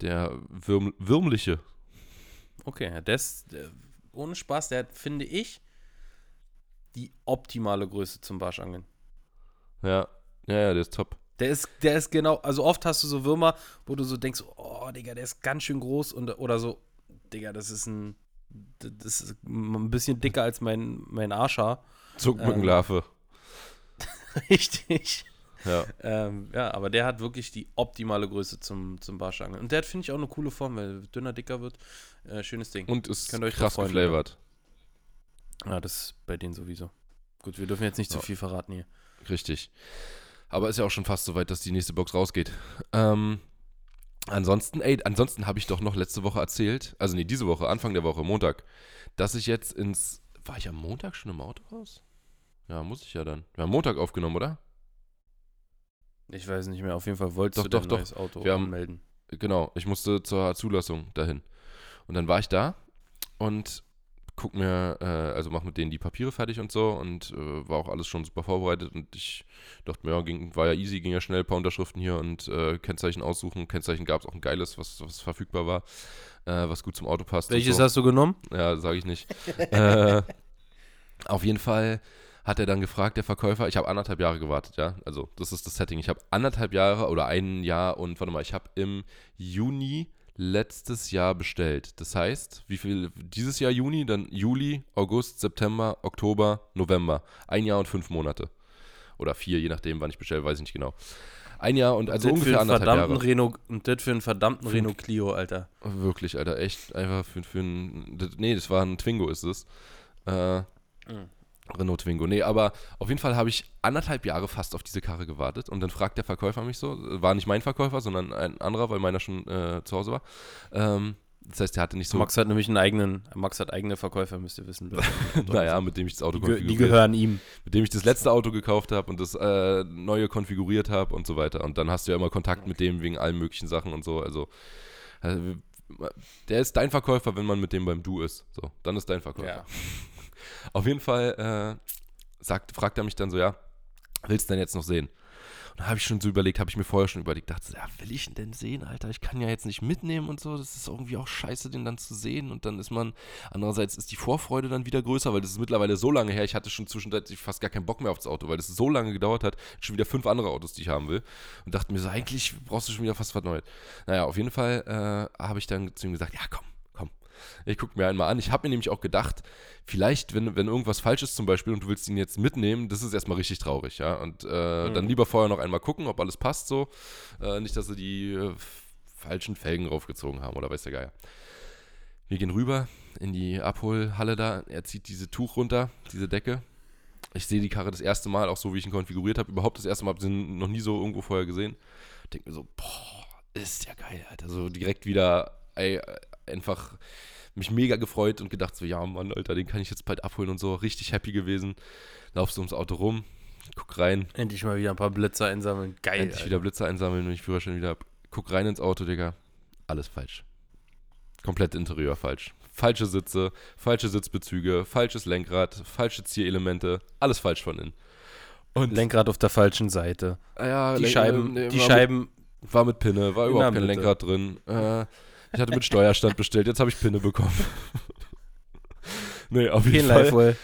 Der Würm Würmliche. Okay, ja, der ist, der, ohne Spaß, der hat, finde ich, die optimale Größe zum Barschangeln. Ja, ja, ja, der ist top. Der ist, der ist genau, also oft hast du so Würmer, wo du so denkst, oh, Digga, der ist ganz schön groß und, oder so, Digga, das ist ein, das ist ein bisschen dicker als mein, mein Arschhaar. Zuckmückenlarve. (laughs) Richtig. Ja. Ähm, ja, aber der hat wirklich die optimale Größe zum, zum Barschangeln. Und der hat, finde ich, auch eine coole Form, weil er dünner, dicker wird. Äh, schönes Ding. Und ist Könnt euch krass freuen, geflavored. ja, das ist bei denen sowieso. Gut, wir dürfen jetzt nicht zu Ja. viel verraten hier. Richtig. Aber ist ja auch schon fast so weit, dass die nächste Box rausgeht. Ähm, ansonsten, ey, ansonsten habe ich doch noch letzte Woche erzählt, also nee, diese Woche, Anfang der Woche, Montag, dass ich jetzt ins. War ich am Montag schon im Autohaus? Ja, muss ich ja dann. Wir haben Montag aufgenommen, oder? Ich weiß nicht mehr, auf jeden Fall wolltest Doch, du doch, dein doch. neues Auto Wir haben-. Genau, ich musste zur Zulassung dahin. Und dann war ich da und guck mir, äh, also mach mit denen die Papiere fertig und so und äh, war auch alles schon super vorbereitet und ich dachte mir, ja, ging, war ja easy, ging ja schnell, ein paar Unterschriften hier und äh, Kennzeichen aussuchen. Kennzeichen gab es auch ein geiles, was, was verfügbar war, äh, was gut zum Auto passt. Welches so. hast du genommen? Ja, sage ich nicht. (laughs) äh, auf jeden Fall hat er dann gefragt, der Verkäufer, ich habe anderthalb Jahre gewartet, ja. Also, das ist das Setting. Ich habe anderthalb Jahre oder ein Jahr und warte mal, ich habe im Juni letztes Jahr bestellt. Das heißt, wie viel dieses Jahr Juni, dann Juli, August, September, Oktober, November. Ein Jahr und fünf Monate. Oder vier, je nachdem, wann ich bestelle, weiß ich nicht genau. Ein Jahr und also Das ungefähr einen anderthalb Jahre. Renault, und das für einen verdammten Fünf. Renault Clio, Alter. Wirklich, Alter, echt einfach für, für ein. das- Nee, das war ein Twingo, ist es. Äh, Mhm. Renault Twingo. Nee, aber auf jeden Fall habe ich anderthalb Jahre fast auf diese Karre gewartet und dann fragt der Verkäufer mich so, war nicht mein Verkäufer, sondern ein anderer, weil meiner schon äh, zu Hause war. Ähm, das heißt, der hatte nicht so, Max hat nämlich einen eigenen, Max hat eigene Verkäufer, müsst ihr wissen. (laughs) (laughs) naja, mit dem ich das Auto die, ge- die konfiguriert gehören ihm. mit dem ich das letzte Auto gekauft habe und das äh, neue konfiguriert habe und so weiter. Und dann hast du ja immer Kontakt mit dem wegen allen möglichen Sachen und so. Also, äh, der ist dein Verkäufer, wenn man mit dem beim Du ist. So, dann ist dein Verkäufer. Ja. Auf jeden Fall äh, sagt, fragt er mich dann so, ja, willst du denn jetzt noch sehen? Und da habe ich schon so überlegt, habe ich mir vorher schon überlegt, dachte, ja, will ich ihn denn sehen, Alter? Ich kann ja jetzt nicht mitnehmen und so. Das ist irgendwie auch scheiße, den dann zu sehen. Und dann ist man, andererseits ist die Vorfreude dann wieder größer, weil das ist mittlerweile so lange her. Ich hatte schon zwischenzeitlich fast gar keinen Bock mehr aufs Auto, weil das so lange gedauert hat. Schon wieder fünf andere Autos, die ich haben will. Und dachte mir so, eigentlich brauchst du schon wieder fast was Neues. Naja, auf jeden Fall äh, habe ich dann zu ihm gesagt, ja, komm. Ich gucke mir einmal an. Ich habe mir nämlich auch gedacht, vielleicht, wenn, wenn irgendwas falsch ist zum Beispiel und du willst ihn jetzt mitnehmen, das ist erstmal richtig traurig, ja. Und äh, dann lieber vorher noch einmal gucken, ob alles passt so. Äh, nicht, dass sie die äh, falschen Felgen raufgezogen haben oder weiß der Geier. Wir gehen rüber in die Abholhalle da. Er zieht diese Tuch runter, diese Decke. Ich sehe die Karre das erste Mal, auch so wie ich ihn konfiguriert habe. Überhaupt das erste Mal, habe ich ihn noch nie so irgendwo vorher gesehen. Denke mir so, boah, ist ja geil, Alter. So direkt wieder, ey, einfach mich mega gefreut und gedacht so, ja Mann, Alter, den kann ich jetzt bald abholen und so. Richtig happy gewesen. Laufst du ums Auto rum, guck rein, Endlich mal wieder ein paar Blitzer einsammeln. Geil. endlich Alter. wieder Blitzer einsammeln, wenn ich Führerschein wieder hab. Guck rein ins Auto, Digga. Alles falsch. Komplett Interieur falsch. Falsche Sitze, falsche Sitzbezüge, falsches Lenkrad, falsche Zierelemente, alles falsch von innen. Und Lenkrad auf der falschen Seite. Ah ja, Die Lenk- Scheiben, äh, die war Scheiben. Mit, war mit Pinne, war überhaupt kein. Lenkrad drin. Äh, ich hatte mit Steuerstand bestellt, jetzt habe ich Pinne bekommen. (laughs) Nee, auf jeden Fall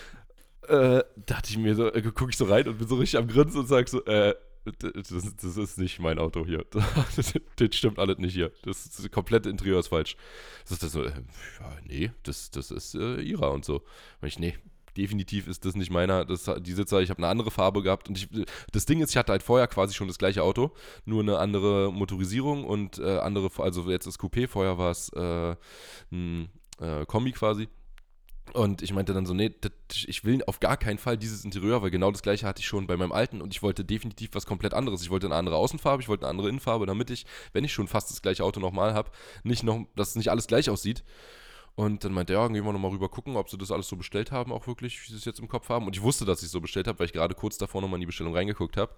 äh, dachte ich mir so, äh, gucke ich so rein und bin so richtig am Grinsen und sag so, äh, das, das ist nicht mein Auto hier. Das, (laughs) das stimmt alles nicht hier. Das, das komplette Interieur ist falsch. Das ist das so, äh, ja, nee, das, das ist äh, ihrer und so. Und ich, nee, definitiv ist das nicht meiner. Das, die Sitzer, ich habe eine andere Farbe gehabt und ich, das Ding ist, ich hatte halt vorher quasi schon das gleiche Auto, nur eine andere Motorisierung und äh, andere, also jetzt ist Coupé, vorher war es äh, ein äh, Kombi quasi. Und ich meinte dann so, nee, das, ich will auf gar keinen Fall dieses Interieur, weil genau das gleiche hatte ich schon bei meinem alten und ich wollte definitiv was komplett anderes. Ich wollte eine andere Außenfarbe, ich wollte eine andere Innenfarbe, damit ich, wenn ich schon fast das gleiche Auto nochmal habe, nicht noch, dass nicht alles gleich aussieht. Und dann meinte er, ja, gehen wir nochmal rüber gucken, ob sie das alles so bestellt haben, auch wirklich, wie sie es jetzt im Kopf haben. Und ich wusste, dass ich es so bestellt habe, weil ich gerade kurz davor nochmal in die Bestellung reingeguckt habe.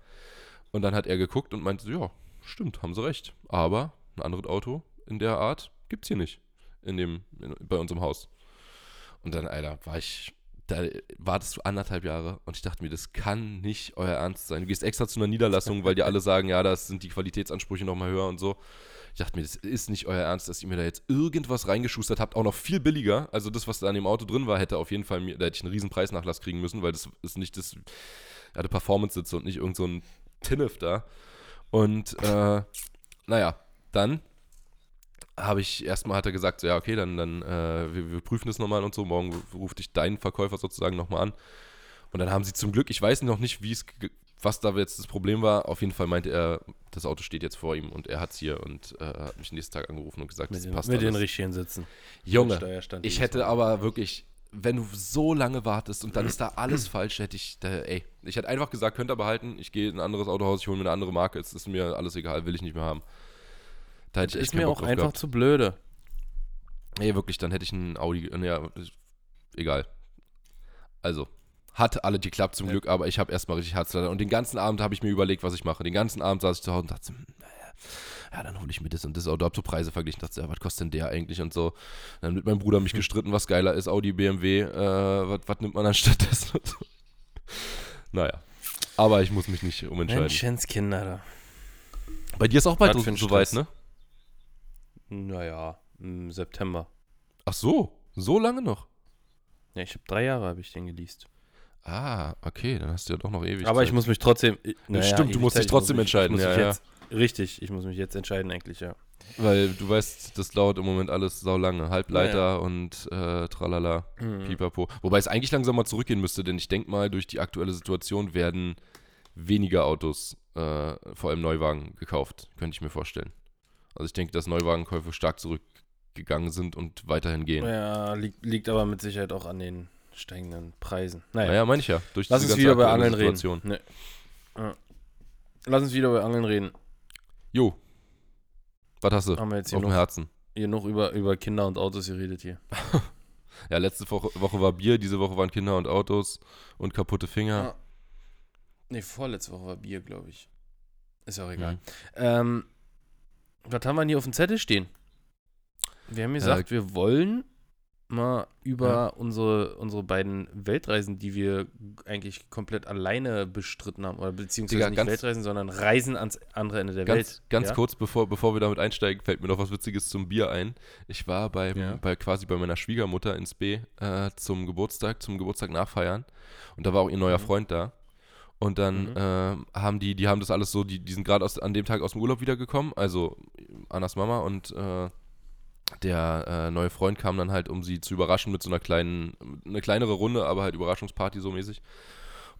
Und dann hat er geguckt und meinte, ja, stimmt, haben sie recht. Aber ein anderes Auto in der Art gibt es hier nicht in dem, in, bei uns im Haus. Und dann, Alter, war ich, da wartest du anderthalb Jahre und ich dachte mir, das kann nicht euer Ernst sein. Du gehst extra zu einer Niederlassung, weil die alle sagen, ja, da sind die Qualitätsansprüche nochmal höher und so. Ich dachte mir, das ist nicht euer Ernst, dass ihr mir da jetzt irgendwas reingeschustert habt, auch noch viel billiger. Also das, was da an dem Auto drin war, hätte auf jeden Fall, da hätte ich einen riesen Preisnachlass kriegen müssen, weil das ist nicht das, ja, der Performance-Sitz und nicht irgend so ein Tinnef da. Und, äh, naja, dann habe ich erstmal hat er gesagt, so, ja, okay, dann, dann äh, wir, wir prüfen das nochmal und so. Morgen ruft dich dein Verkäufer sozusagen nochmal an. Und dann haben sie zum Glück, ich weiß noch nicht, wie es, was da jetzt das Problem war. Auf jeden Fall meinte er, das Auto steht jetzt vor ihm und er hat es hier und äh, hat mich nächsten Tag angerufen und gesagt, Mit, das den, passt mit den alles. richtigen Sitzen. Junge, ich hätte aber wirklich, wenn du so lange wartest und dann ist da alles falsch, hätte ich, da, ey, ich hätte einfach gesagt, könnt ihr behalten, ich gehe in ein anderes Autohaus, ich hole mir eine andere Marke, es ist mir alles egal, will ich nicht mehr haben. Da hätte ich echt ist mir auch einfach gehabt. zu blöde. Nee, wirklich, dann hätte ich einen Audi. äh, Ja, ist egal. Also, hat alle geklappt zum Ja. Glück, aber ich habe erstmal richtig Herzlader. Und den ganzen Abend habe ich mir überlegt, was ich mache. Den ganzen Abend saß ich zu Hause und dachte, so, hm, naja, ja, dann hole ich mir das und das Auto. Hab so Preise verglichen, dachte, ja, was kostet denn der eigentlich und so. Dann mit meinem Bruder mich gestritten, was geiler ist, Audi, BMW, äh, was, nimmt man dann (laughs) stattdessen? und so. naja. Aber ich muss mich nicht umentscheiden. Menschenskinder da. Bei dir ist auch bald soweit, Stress. ne? Naja, im September. Ach so, so lange noch. Ja, ich habe drei Jahre, habe ich den geleast. Ah, okay, dann hast du ja doch noch ewig Aber Zeit. ich muss mich trotzdem. naja, stimmt, du musst dich trotzdem muss entscheiden, Ich ja, ja. Jetzt, richtig, ich muss mich jetzt entscheiden, eigentlich, ja. Weil du weißt, das dauert im Moment alles sau lange. Halbleiter und äh, tralala, Mhm. pipapo. Wobei es eigentlich langsam mal zurückgehen müsste, denn ich denke mal, durch die aktuelle Situation werden weniger Autos, äh, vor allem Neuwagen, gekauft. Könnte ich mir vorstellen. Also ich denke, dass Neuwagenkäufe stark zurückgegangen sind und weiterhin gehen. Ja, liegt, liegt aber mit Sicherheit auch an den steigenden Preisen. Naja, Naja, meine ich ja. Durch lass uns wieder bei Angeln reden. Situation. Nee. Ja. Lass uns wieder bei Angeln reden. Jo. Was hast du Haben wir jetzt hier auf dem Herzen? hier noch über, über Kinder und Autos geredet hier. (laughs) Ja, letzte Woche, Woche war Bier, diese Woche waren Kinder und Autos und kaputte Finger. Ja. Nee, vorletzte Woche war Bier, glaube ich. Ist auch egal. Mhm. Ähm, was haben wir denn hier auf dem Zettel stehen? Wir haben gesagt, wir wollen mal über Ja. unsere, unsere beiden Weltreisen, die wir eigentlich komplett alleine bestritten haben, oder beziehungsweise Digga, nicht ganz- Weltreisen, sondern Reisen ans andere Ende der Ganz, Welt. ganz ja? kurz, bevor, bevor wir damit einsteigen, fällt mir noch was Witziges zum Bier ein. Ich war beim, Ja. bei, quasi bei meiner Schwiegermutter ins B äh, zum Geburtstag, zum Geburtstag nachfeiern. Und da war auch ihr neuer Mhm. Freund da. Und dann Mhm. ähm, haben die, die haben das alles so, die, die sind gerade an dem Tag aus dem Urlaub wiedergekommen, also Annas Mama und äh, der äh, neue Freund kam dann halt, um sie zu überraschen mit so einer kleinen, eine kleinere Runde, aber halt Überraschungsparty so mäßig.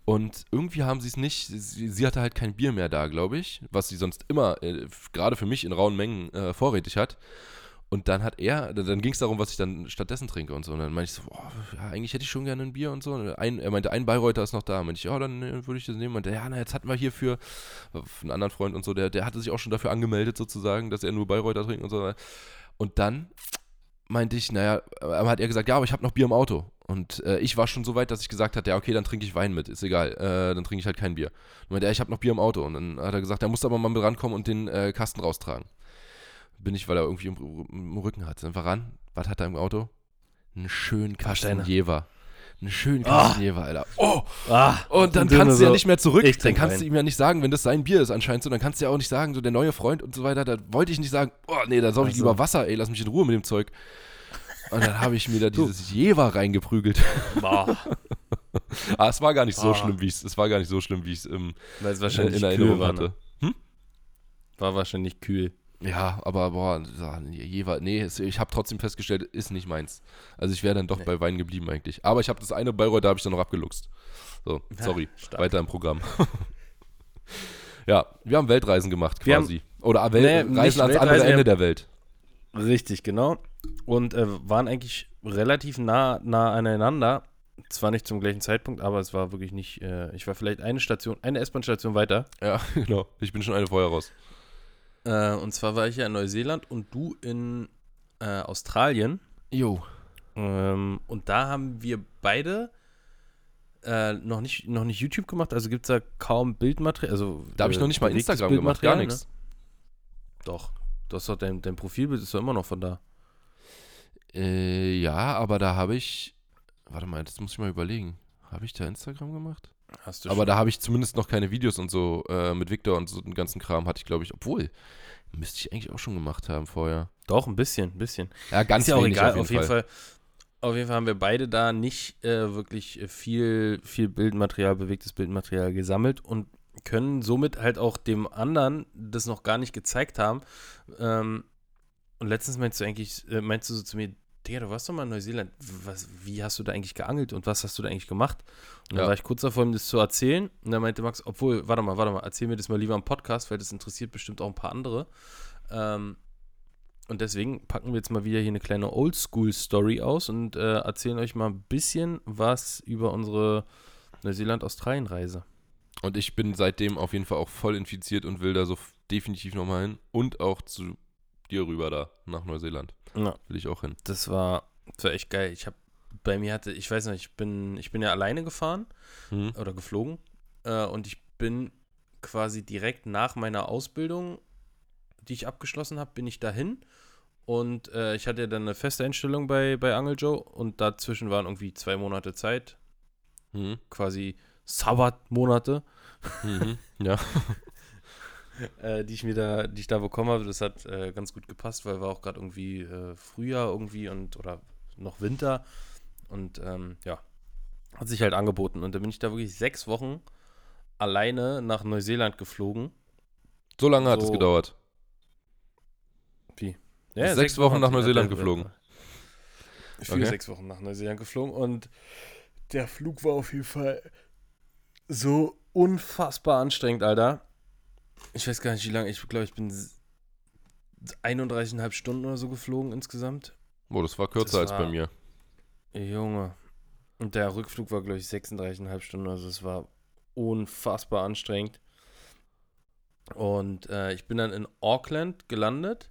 Und irgendwie haben sie es nicht, sie, sie hatte halt kein Bier mehr da, glaube ich, was sie sonst immer, äh, gerade für mich in rauen Mengen äh, vorrätig hat. Und dann hat er, dann ging es darum, was ich dann stattdessen trinke und so. Und dann meinte ich so, boah, ja, eigentlich hätte ich schon gerne ein Bier und so. Und ein, er meinte, ein Bayreuther ist noch da. Meinte ich, ja, dann äh, würde ich das nehmen. Und der, ja, na, jetzt hatten wir hier für, für einen anderen Freund und so, der, der hatte sich auch schon dafür angemeldet sozusagen, dass er nur Bayreuther trinkt und so. Und dann meinte ich, naja, hat er gesagt, ja, aber ich habe noch Bier im Auto. Und äh, ich war schon so weit, dass ich gesagt hatte, ja, okay, dann trinke ich Wein mit, ist egal, äh, dann trinke ich halt kein Bier. Und meinte, er, ich habe noch Bier im Auto. Und dann hat er gesagt, er muss aber mal mit rankommen und den äh, Kasten raustragen. Bin ich, weil er irgendwie im, im Rücken hat. Einfach ran. Was hat er im Auto? Einen schönen Kasten. Jever. Einen schönen Ah. Kasten Jever, Alter. Oh! Ah, Und dann du kannst du ja so, nicht mehr zurück. Dann kannst du Wein. ihm ja nicht sagen, wenn das sein Bier ist anscheinend so, dann kannst du ja auch nicht sagen, so der neue Freund und so weiter. Da wollte ich nicht sagen, oh nee, da soll ich lieber Wasser, ey, lass mich in Ruhe mit dem Zeug. Und dann habe ich mir da dieses Jever reingeprügelt. Boah. (laughs) ah, es war gar nicht so Ah. schlimm, wie ich es war gar nicht so schlimm, wie ich es äh, wahrscheinlich in Erinnerung hatte. ne? War wahrscheinlich kühl. Ja, aber boah, ja, Jever, nee, ich habe trotzdem festgestellt, ist nicht meins. Also ich wäre dann doch Nee. bei Wein geblieben eigentlich. Aber ich habe das eine Bayreuth, da habe ich dann noch abgeluchst. So, Ja, (laughs) sorry, stark. weiter im Programm. (laughs) ja, wir haben Weltreisen gemacht Wir haben- quasi. Oder Wel Nee, Reisen ans andere Weltreisen, wir Ende der Welt. Richtig, genau. Und äh, waren eigentlich relativ nah, nah aneinander. Zwar nicht zum gleichen Zeitpunkt, aber es war wirklich nicht. Äh, ich war vielleicht eine Station, eine S-Bahn-Station weiter. Ja, (laughs) genau. Ich bin schon eine vorher raus. Äh, und zwar war ich ja in Neuseeland und du in äh, Australien. Jo. Ähm, und da haben wir beide äh, noch, nicht, noch nicht YouTube gemacht. Also gibt es da kaum Bildmaterial. Also, Da habe ich äh, noch nicht mal bewegtes Instagram gemacht, gar Bildmaterial, nichts. Ne? Doch. Du hast doch dein, dein Profilbild ist doch immer noch von da. Äh, ja, aber da habe ich. Warte mal, das muss ich mal überlegen. Habe ich da Instagram gemacht? Hast du Aber da habe ich zumindest noch keine Videos und so äh, mit Victor und so den ganzen Kram hatte ich, glaube ich, obwohl, müsste ich eigentlich auch schon gemacht haben vorher. Doch, ein bisschen, ein bisschen. Ja, ganz ist ja auch egal, auf jeden, Fall. Auf jeden Fall haben wir beide da nicht äh, wirklich viel, viel Bildmaterial, bewegtes Bildmaterial gesammelt und können somit halt auch dem anderen das noch gar nicht gezeigt haben. Ähm, und letztens meinst du eigentlich, äh, meinst du so zu mir, Digga, du warst doch mal in Neuseeland, was, wie hast du da eigentlich geangelt und was hast du da eigentlich gemacht? Und dann Ja. war ich kurz davor, ihm das zu erzählen. Und dann meinte Max, obwohl, warte mal, warte mal, erzähl mir das mal lieber im Podcast, weil das interessiert bestimmt auch ein paar andere. Ähm, und deswegen packen wir jetzt mal wieder hier eine kleine Oldschool-Story aus und äh, erzählen euch mal ein bisschen was über unsere Neuseeland-Australien-Reise. Und ich bin seitdem auf jeden Fall auch voll infiziert und will da so definitiv nochmal hin. Und auch zu dir rüber da, nach Neuseeland. Ja. Will ich auch hin. Das war, das war echt geil. Ich habe bei mir hatte, ich weiß nicht, ich bin, ich bin ja alleine gefahren Hm? oder geflogen äh, und ich bin quasi direkt nach meiner Ausbildung, die ich abgeschlossen habe, bin ich dahin und äh, ich hatte ja dann eine feste Einstellung bei, bei Angel Joe und dazwischen waren irgendwie zwei Monate Zeit, Hm? quasi Sabbat-Monate, Mhm. Ja. (laughs) (laughs) äh, die ich mir da, die ich da bekommen habe. Das hat äh, ganz gut gepasst, weil war auch gerade irgendwie äh, Frühjahr irgendwie und oder noch Winter und ähm, ja, hat sich halt angeboten und da bin ich da wirklich sechs Wochen alleine nach Neuseeland geflogen. So lange hat es So- gedauert. Ja, Sechs Wochen nach hat- Neuseeland geflogen. Für Okay. sechs Wochen nach Neuseeland geflogen und der Flug war auf jeden Fall so unfassbar anstrengend, Alter. Ich weiß gar nicht, wie lange. Ich glaube, ich bin s- 31,5 Stunden oder so geflogen insgesamt. Boah, das war kürzer Das als bei war- mir. Junge. Und der Rückflug war, glaube ich, 36,5 Stunden. Also es war unfassbar anstrengend. Und äh, ich bin dann in Auckland gelandet.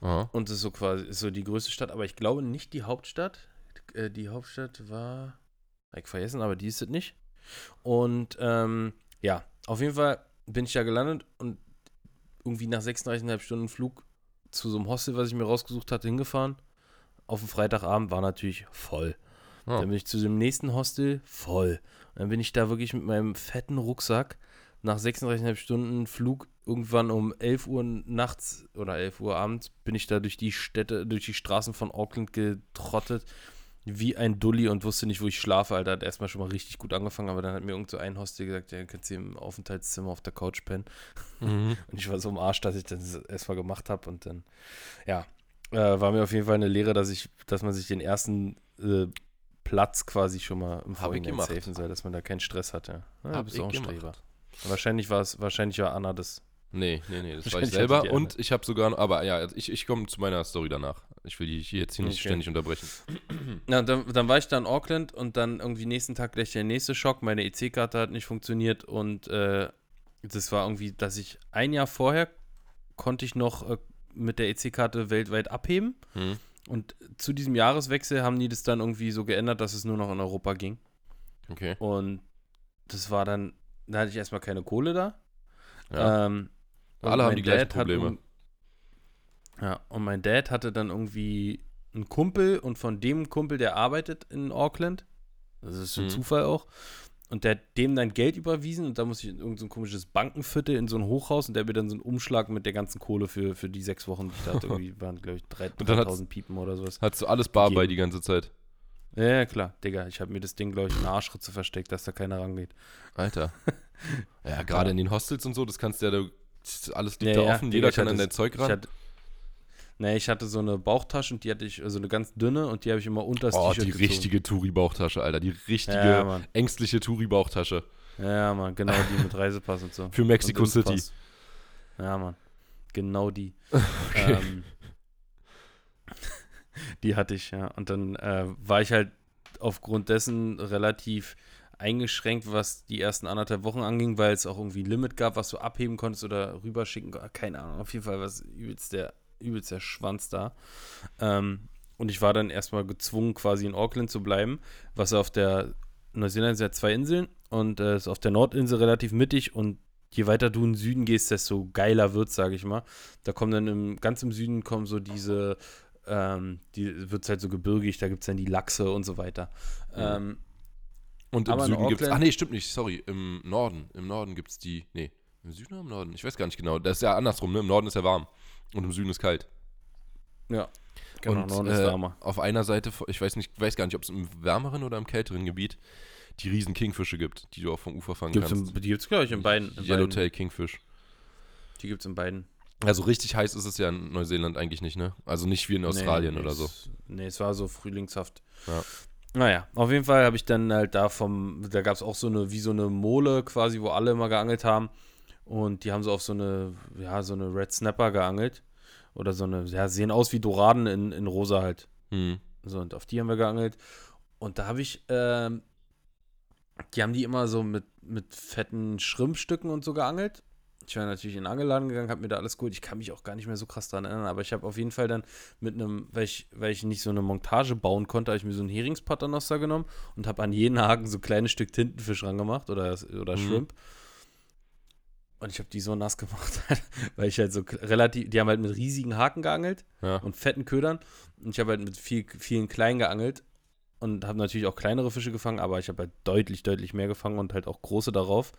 Aha. Und das ist so quasi ist so die größte Stadt, aber ich glaube nicht die Hauptstadt. Äh, die Hauptstadt war. Ich vergessen, aber die ist es nicht. Und ähm, ja, auf jeden Fall bin ich da gelandet und irgendwie nach 36,5 Stunden Flug zu so einem Hostel, was ich mir rausgesucht hatte, hingefahren. Auf dem Freitagabend war natürlich voll. Ah. Dann bin ich zu dem nächsten Hostel, voll. Und dann bin ich da wirklich mit meinem fetten Rucksack nach 36,5 Stunden Flug irgendwann um 11 Uhr nachts oder 11 Uhr abends bin ich da durch die Städte, durch die Straßen von Auckland getrottet wie ein Dulli und wusste nicht, wo ich schlafe, Alter. Hat erstmal schon mal richtig gut angefangen, aber dann hat mir irgend so ein Hostel gesagt, ja, kannst du im Aufenthaltszimmer auf der Couch pennen. Mhm. (laughs) Und ich war so im Arsch, dass ich das erstmal gemacht habe und dann, ja, äh, war mir auf jeden Fall eine Lehre, dass ich, dass man sich den ersten äh, Platz quasi schon mal im Vorhinein safen soll, dass man da keinen Stress hat, ja. ja Hab ich auch gemacht. Streber. Wahrscheinlich war es, wahrscheinlich war Anna das. Nee, nee, nee, das war ich selber. Und ich habe sogar, aber ja, ich, ich komme zu meiner Story danach. Ich will die hier jetzt hier nicht Okay. ständig unterbrechen. Ja, dann, dann war ich da in Auckland und dann irgendwie nächsten Tag gleich der nächste Schock. Meine EC-Karte hat nicht funktioniert und äh, das war irgendwie, dass ich ein Jahr vorher konnte ich noch äh, mit der EC-Karte weltweit abheben. Hm? Und zu diesem Jahreswechsel haben die das dann irgendwie so geändert, dass es nur noch in Europa ging. Okay. Und das war dann, da hatte ich erstmal keine Kohle da. Ja. Ähm, Alle haben die gleichen Dad hat Probleme. irg- ja, und mein Dad hatte dann irgendwie einen Kumpel und von dem Kumpel, der arbeitet in Auckland, das ist so ein Mhm. Zufall auch, und der hat dem dann Geld überwiesen und da muss ich in irgendein so komisches Bankenviertel in so ein Hochhaus und der hat mir dann so einen Umschlag mit der ganzen Kohle für, für die sechs Wochen, die ich da hatte, irgendwie (laughs) waren, glaube ich, drei- Und dann hat's- 3000 Piepen oder sowas. Hattest du alles bar bei die ganze Zeit? Ja, klar, Digga, ich habe mir das Ding, glaube ich, in der Arschritze versteckt, dass da keiner rangeht. Alter. (laughs) Ja, gerade in den Hostels und so, das kannst du ja, du- alles liegt Ja, da ja, offen, Digga, jeder ich kann an dein Zeug Ich ran. hatte, nee, ich hatte so eine Bauchtasche und die hatte ich, also eine ganz dünne und die habe ich immer unter das Oh, T-Shirt die gezogen. richtige Touri-Bauchtasche, Alter. Die richtige, Ja, ängstliche Touri-Bauchtasche. Ja, Mann, genau die mit Reisepass und so. (laughs) Für Mexico City. Ja, Mann. Genau die. (laughs) Okay. Ähm, (laughs) die hatte ich, ja. Und dann äh, war ich halt aufgrund dessen relativ eingeschränkt, was die ersten anderthalb Wochen anging, weil es auch irgendwie ein Limit gab, was du abheben konntest oder rüberschicken. Keine Ahnung. Auf jeden Fall war es übelst der, übelst der Schwanz da. Ähm, und ich war dann erstmal gezwungen, quasi in Auckland zu bleiben, was auf der Neuseeland sind ja zwei Inseln und äh, ist auf der Nordinsel relativ mittig und je weiter du in den Süden gehst, desto geiler wird sage ich mal. Da kommen dann im, ganz im Süden kommen so diese, ähm, die wird halt so gebirgig, da gibt es dann die Lachse und so weiter. Ähm, Und im Süden gibt es. Ach nee, stimmt nicht, sorry. Im Norden. Im Norden gibt es die. Nee, im Süden oder im Norden? Ich weiß gar nicht genau. Das ist ja andersrum, ne? Im Norden ist ja warm. Und im Süden ist kalt. ja, genau, und Norden ist äh, wärmer. auf einer Seite, ich weiß nicht, weiß gar nicht, ob es im wärmeren oder im kälteren Gebiet die riesen Kingfische gibt, die du auch vom Ufer fangen Gibt's kannst. im, die gibt es, glaube ich, in beiden. In beiden Yellowtail Kingfish. die gibt es in beiden. Also richtig heiß ist es ja in Neuseeland eigentlich nicht, ne? Also nicht wie in Australien nee, oder so. Nee, es war so frühlingshaft. Ja. Naja, auf jeden Fall habe ich dann halt da vom, da gab es auch so eine, wie so eine Mole quasi, wo alle immer geangelt haben. Und die haben so auf so eine, ja, so eine Red Snapper geangelt. Oder so eine, ja, sehen aus wie Doraden in, in rosa halt. Hm. So, und auf die haben wir geangelt. Und da habe ich, ähm, die haben die immer so mit, mit fetten Schrimpstücken und so geangelt. Ich war natürlich in den Angelladen gegangen, habe mir da alles gut. Ich kann mich auch gar nicht mehr so krass dran erinnern, aber ich habe auf jeden Fall dann mit einem, weil ich, weil ich nicht so eine Montage bauen konnte, habe ich mir so einen Heringspaternoster genommen und habe an jeden Haken so kleine Stück Tintenfisch rangemacht oder, oder Mhm. Shrimp. Und ich habe die so nass gemacht, (laughs) weil ich halt so relativ, die haben halt mit riesigen Haken geangelt Ja. und fetten Ködern. Und ich habe halt mit viel, vielen kleinen geangelt und habe natürlich auch kleinere Fische gefangen, aber ich habe halt deutlich, deutlich mehr gefangen und halt auch große darauf.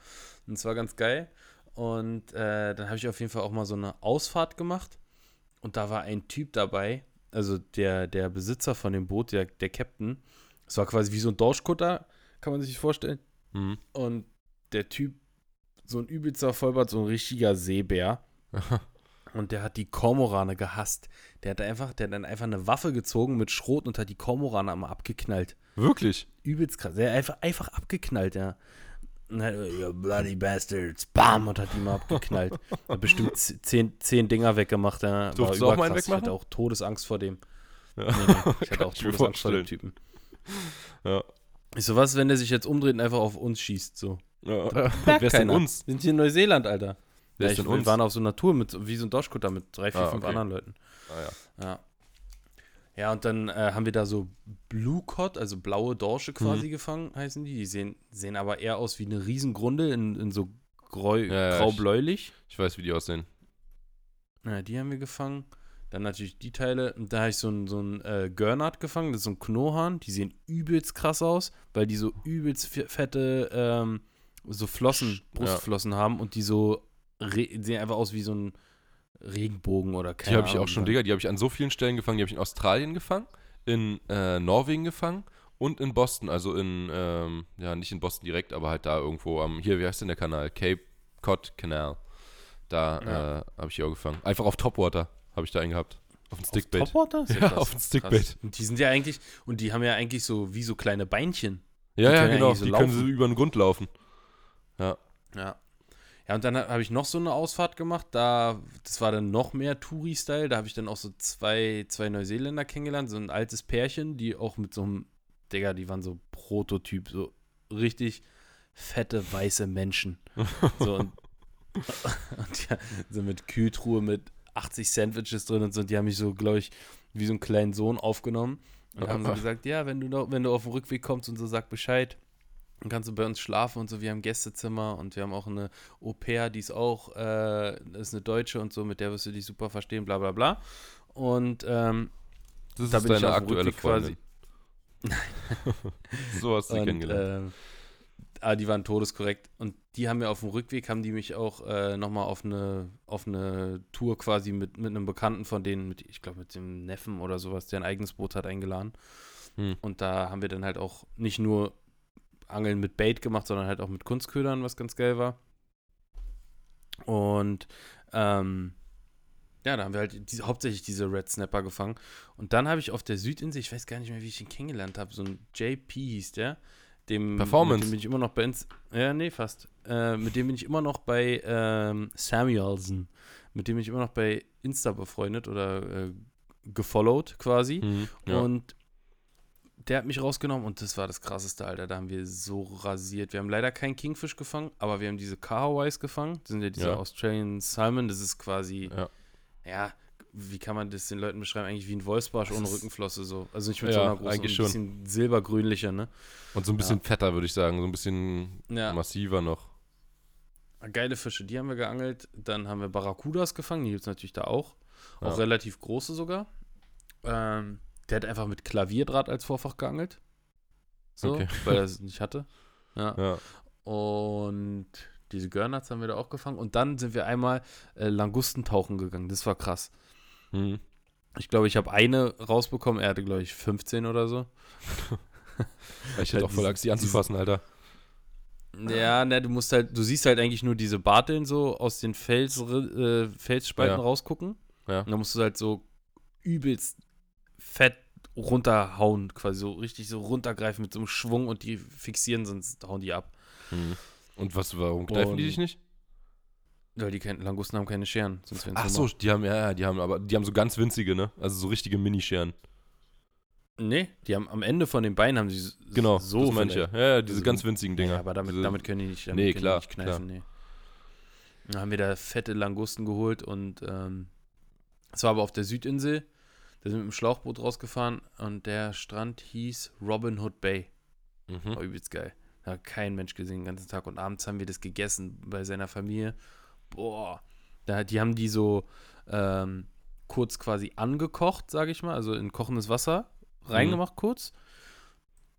Und es war ganz geil. Und äh, dann habe ich auf jeden Fall auch mal so eine Ausfahrt gemacht. Und da war ein Typ dabei, also der, der Besitzer von dem Boot, der, der Captain. Es war quasi wie so ein Dorschkutter, kann man sich vorstellen. Hm. Und der Typ, so ein übelster Vollbart, so ein richtiger Seebär. (laughs) Und der hat die Kormorane gehasst. Der hat einfach, der hat dann einfach eine Waffe gezogen mit Schrot und hat die Kormorane einmal abgeknallt. Wirklich? Übelst krass. Der hat einfach, einfach abgeknallt, ja. Und dann, you bloody bastards, bam, und hat die mal abgeknallt. (laughs) Hat bestimmt zehn, zehn Dinger weggemacht, ja. War du auch mal einen überkrass. Ich hatte auch Todesangst vor dem. Ja. Nee, nee, (laughs) ich hatte auch Todesangst vor dem. Typen. Ja. Ich so, was, wenn der sich jetzt umdreht und einfach auf uns schießt, so. Ja. Merkt Wer ist denn uns? Wir sind hier in Neuseeland, Alter. Wer Ja, ist ich, denn wir uns? waren auf so einer Tour mit, wie so ein Doschkutter mit drei, vier, Ah, fünf okay. anderen Leuten. Ah, ja. Ja. Ja, und dann äh, haben wir da so Blue Cod, also blaue Dorsche quasi Mhm. gefangen, heißen die. Die sehen, sehen aber eher aus wie eine Riesengrunde in, in so grau, Ja, ja, grau-bläulich. Ich weiß, wie die aussehen. Ja, die haben wir gefangen. Dann natürlich die Teile. Und da habe ich so einen so ein, äh, Gernard gefangen, das ist so ein Knohahn. Die sehen übelst krass aus, weil die so übelst fe- fette ähm, so Flossen, Ja. Brustflossen haben und die so sehen einfach aus wie so ein Regenbogen oder Die keine habe ich auch schon, man- Digga, die habe ich an so vielen Stellen gefangen. Die habe ich in Australien gefangen, in äh, Norwegen gefangen und in Boston. Also in, ähm, ja, nicht in Boston direkt, aber halt da irgendwo am, hier, wie heißt denn der Kanal? Cape Cod Canal. Da Ja. äh, habe ich die auch gefangen. Einfach auf Topwater habe ich da einen gehabt. Auf ein Stickbait. Auf Topwater? Ja, krass. auf ein Stickbait. Und die sind ja eigentlich, und die haben ja eigentlich so wie so kleine Beinchen. Ja, Die ja, können ja genau. so die können laufen. so über den Grund laufen. Ja. Ja, und dann ha- habe ich noch so eine Ausfahrt gemacht. Da, das war dann noch mehr Touri-Style. Da habe ich dann auch so zwei, zwei Neuseeländer kennengelernt. So ein altes Pärchen, die auch mit so einem, Digga, die waren so Prototyp, so richtig fette weiße Menschen. (laughs) So und, (laughs) und ja, so mit Kühltruhe mit 80 Sandwiches drin und so. Und die haben mich so, glaube ich, wie so einen kleinen Sohn aufgenommen. Und haben so gesagt, ja, wenn du, noch, wenn du auf dem Rückweg kommst und so, sag Bescheid. Dann kannst du bei uns schlafen und so. Wir haben Gästezimmer und wir haben auch eine Au pair, die ist auch, äh, ist eine Deutsche und so, mit der wirst du dich super verstehen, bla bla bla. Und ähm, Das Da ist bin ich deine dem aktuelle quasi. (laughs) So hast du sie kennengelernt. ähm, ah, die waren todeskorrekt. Und die haben mir auf dem Rückweg, haben die mich auch äh, nochmal auf eine, auf eine Tour quasi mit, mit einem Bekannten von denen, mit, ich glaube mit dem Neffen oder sowas, der ein eigenes Boot hat, eingeladen. Hm. Und da haben wir dann halt auch nicht nur Angeln mit Bait gemacht, sondern halt auch mit Kunstködern, was ganz geil war. Und ähm, ja, da haben wir halt diese, hauptsächlich diese Red Snapper gefangen. Und dann habe ich auf der Südinsel, ich weiß gar nicht mehr, wie ich ihn kennengelernt habe, so ein JP hieß der. Dem, Performance. Mit dem bin ich immer noch bei Ins Ja, nee, fast. Äh, mit dem bin ich immer noch bei ähm, Samuelson. Mit dem bin ich immer noch bei Insta befreundet oder äh, gefollowt quasi. Mhm. Ja. Und der hat mich rausgenommen und das war das krasseste, Alter. Da haben wir so rasiert. Wir haben leider keinen Kingfish gefangen, aber wir haben diese Kahawais gefangen. Das sind ja diese Ja. Australian Salmon. Das ist quasi, Ja. ja, wie kann man das den Leuten beschreiben? Eigentlich wie ein Wolfsbarsch ohne Rückenflosse so. Also nicht mit Ja, so einer großen, ein bisschen silbergrünlicher, ne? Und so ein bisschen fetter, würde ich sagen. So ein bisschen massiver noch. geile Fische, die haben wir geangelt. Dann haben wir Barracudas gefangen, die gibt es natürlich da auch. Auch relativ große sogar. Ähm, der hat einfach mit Klavierdraht als Vorfach geangelt. So, Okay. weil er es nicht hatte. Ja. Ja. Und diese Görnats haben wir da auch gefangen. Und dann sind wir einmal äh, Langustentauchen gegangen. Das war krass. Mhm. Ich glaube, ich habe eine rausbekommen. Er hatte, glaube ich, 15 oder so. (laughs) Ich hätte auch voll Angst, die anzufassen, Alter. Ja, ne, du musst halt, du siehst halt eigentlich nur diese Barteln so aus den Fels, äh, Felsspalten Ja. rausgucken. Ja. Und dann musst du halt so übelst fett runterhauen, quasi so richtig so runtergreifen mit so einem Schwung und die fixieren, sonst hauen die ab. Mhm. Und was, warum kneifen die Und- dich nicht? Weil die kein, Langusten haben keine Scheren. Ach so, die haben, ja, ja, die haben aber, die haben so ganz winzige, ne? Also so richtige Minischeren. Nee, die haben am Ende von den Beinen haben sie Genau, so meine ich ja. Ja, diese Also, ganz winzigen Dinger. Ja, aber damit, Diese- damit können die nicht, damit Nee, die klar, nicht kneifen. Nee. Dann haben wir da fette Langusten geholt und ähm, es war aber auf der Südinsel. Da sind wir mit dem Schlauchboot rausgefahren und der Strand hieß Robin Hood Bay. Mhm. War übelst geil. Da hat kein Mensch gesehen den ganzen Tag und abends haben wir das gegessen bei seiner Familie. Boah, da, die haben die so ähm, kurz quasi angekocht, sage ich mal, also in kochendes Wasser reingemacht kurz,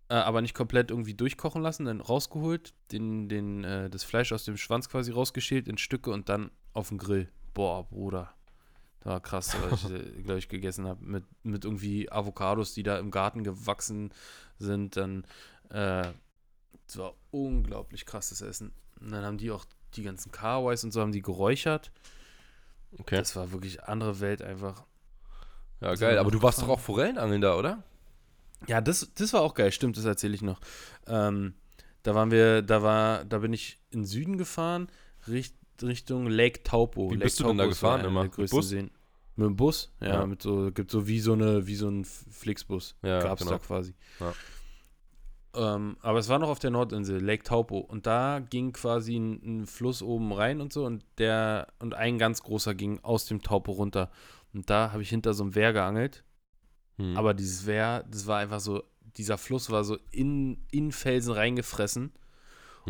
äh, aber nicht komplett irgendwie durchkochen lassen, dann rausgeholt, den, den, äh, das Fleisch aus dem Schwanz quasi rausgeschält in Stücke und dann auf den Grill. Boah, Bruder. Das war krass, was ich, (laughs) glaube ich, gegessen habe. Mit, mit irgendwie Avocados, die da im Garten gewachsen sind. Dann, äh, das war unglaublich krasses Essen. Und dann haben die auch die ganzen Karawais und so haben die geräuchert. Okay. Das war wirklich andere Welt einfach. Ja, geil. Aber du warst doch auch Forellenangeln da, oder? Ja, das, das war auch geil, stimmt, das erzähle ich noch. Ähm, da waren wir, da war, da bin ich in den Süden gefahren, Richt, Richtung Lake Taupo. Wie Lake bist du denn da gefahren immer? Mit Bus? Seen. Mit dem Bus, ja, Ja. mit so, gibt so wie so eine, wie so ein Flixbus. Ja, Gab's genau. da quasi. Ja. Ähm, aber es war noch auf der Nordinsel, Lake Taupo. Und da ging quasi ein, ein Fluss oben rein und so und der, und ein ganz großer ging aus dem Taupo runter. Und da habe ich hinter so einem Wehr geangelt. Hm. Aber dieses Wehr, das war einfach so, dieser Fluss war so in, in Felsen reingefressen.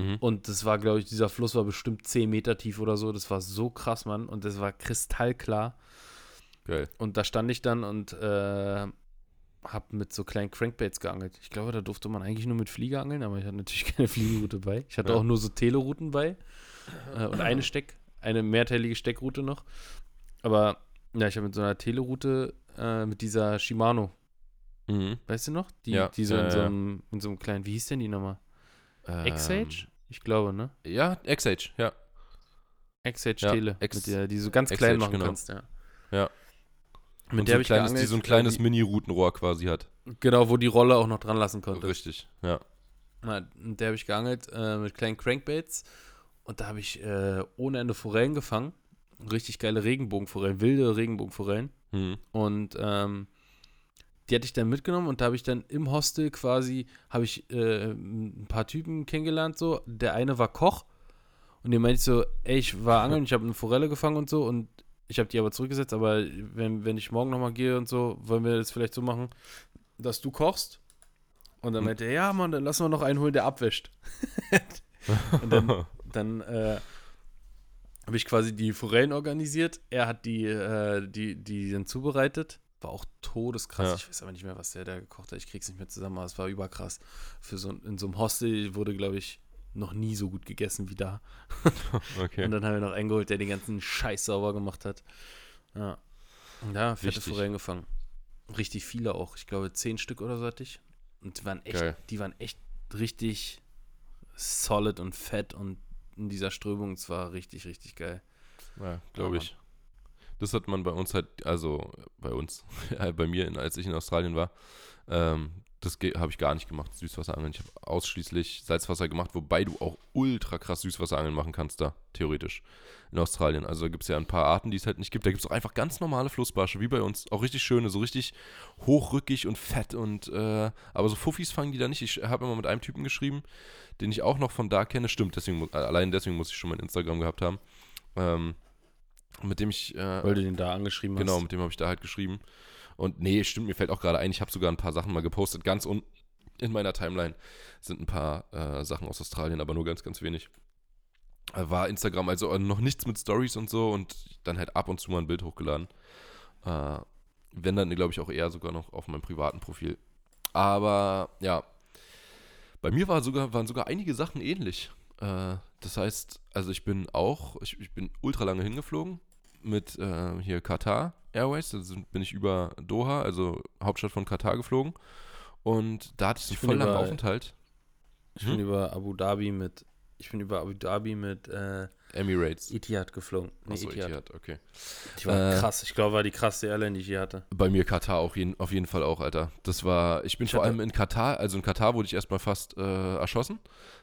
Mhm. Und das war, glaube ich, dieser Fluss war bestimmt 10 Meter tief oder so. Das war so krass, Mann. Und das war kristallklar. Geil. Und da stand ich dann und äh, hab mit so kleinen Crankbaits geangelt. Ich glaube, da durfte man eigentlich nur mit Flieger angeln, aber ich hatte natürlich (laughs) keine Fliegenroute bei. Ich hatte Ja. auch nur so Telerouten bei. Äh, und eine Steck, eine mehrteilige Steckroute noch. Aber ja, ich habe mit so einer Teleroute, äh, mit dieser Shimano, Mhm. weißt du noch? Die, Ja, die so, in, so einem, in so einem kleinen, wie hieß denn die nochmal? Ähm, X-Age? Ich glaube, ne? Ja, X-Age, ja. X-Age Ja, Tele. X- mit der, die so ganz klein machen genau. kannst, ja. Ja. Mit Und der so habe ich kleines, geangelt. die so ein kleines Mini-Routenrohr quasi hat. Genau, wo die Rolle auch noch dran lassen konnte. Richtig, ja. Na, mit der habe ich geangelt äh, mit kleinen Crankbaits. Und da habe ich äh, ohne Ende Forellen gefangen. Richtig geile Regenbogenforellen, wilde Regenbogenforellen. Mhm. Und ähm, die hatte ich dann mitgenommen und da habe ich dann im Hostel quasi, habe ich äh, ein paar Typen kennengelernt so. Der eine war Koch und dem meinte ich so, ey, ich war angeln, ich habe eine Forelle gefangen und so und ich habe die aber zurückgesetzt, aber wenn, wenn ich morgen nochmal gehe und so, wollen wir das vielleicht so machen, dass du kochst? Und dann Hm. meinte er, ja Mann, dann lassen wir noch einen holen, der abwäscht. (laughs) und dann, dann äh, habe ich quasi die Forellen organisiert. Er hat die, äh, die, die dann zubereitet. War auch todeskrass. Ja. Ich weiß aber nicht mehr, was der da gekocht hat. Ich krieg's nicht mehr zusammen, aber es war überkrass. Für so, in so einem Hostel wurde, glaube ich, noch nie so gut gegessen wie da. (laughs) Okay. Und dann haben wir noch einen geholt, der den ganzen Scheiß sauber gemacht hat. Ja. Da fette. Forellen gefangen. Richtig viele auch. Ich glaube, zehn Stück oder so hatte ich. Und die waren echt, Geil. die waren echt richtig solid und fett und in dieser Strömung. Es war richtig, richtig geil. Ja, Ja, glaube ich. Das hat man bei uns halt, also bei uns, ja, (laughs) bei mir, als ich in Australien war, ähm, das habe ich gar nicht gemacht, Süßwasserangeln. Ich habe ausschließlich Salzwasser gemacht, wobei du auch ultra krass Süßwasserangeln machen kannst da, theoretisch, in Australien. Also gibt es ja ein paar Arten, die es halt nicht gibt. Da gibt es auch einfach ganz normale Flussbarsche, wie bei uns. Auch richtig schöne, so richtig hochrückig und fett und, äh, aber so Fuffis fangen die da nicht. Ich habe immer mit einem Typen geschrieben, den ich auch noch von da kenne. Stimmt, deswegen, allein deswegen muss ich schon mein Instagram gehabt haben. Ähm, mit dem ich äh, Weil du den da angeschrieben Genau, hast. mit dem habe ich da halt geschrieben. Und nee, stimmt, mir fällt auch gerade ein, ich habe sogar ein paar Sachen mal gepostet. Ganz unten in meiner Timeline sind ein paar äh, Sachen aus Australien, aber nur ganz, ganz wenig. Äh, War Instagram also noch nichts mit Stories und so und dann halt ab und zu mal ein Bild hochgeladen. Äh, wenn dann, glaube ich, auch eher sogar noch auf meinem privaten Profil. Aber ja, bei mir war sogar, waren sogar einige Sachen ähnlich. Äh, das heißt, also ich bin auch, ich, ich bin ultra lange hingeflogen mit äh, hier Katar Airways. Da sind, bin ich über Doha, also Hauptstadt von Katar, geflogen. Und da hatte ich Ich bin voll langen Aufenthalt. Ich bin Hm? über Abu Dhabi mit, ich bin über Abu Dhabi mit äh, Emirates. Etihad geflogen. Nee, Achso, Etihad. Etihad, okay. Die war Äh, krass. Ich glaube, war die krasseste Airline, die ich je hatte. Bei mir Katar auch jeden, auf jeden Fall auch, Alter. Das war, ich bin Ich vor allem in Katar, also in Katar wurde ich erstmal fast äh, erschossen.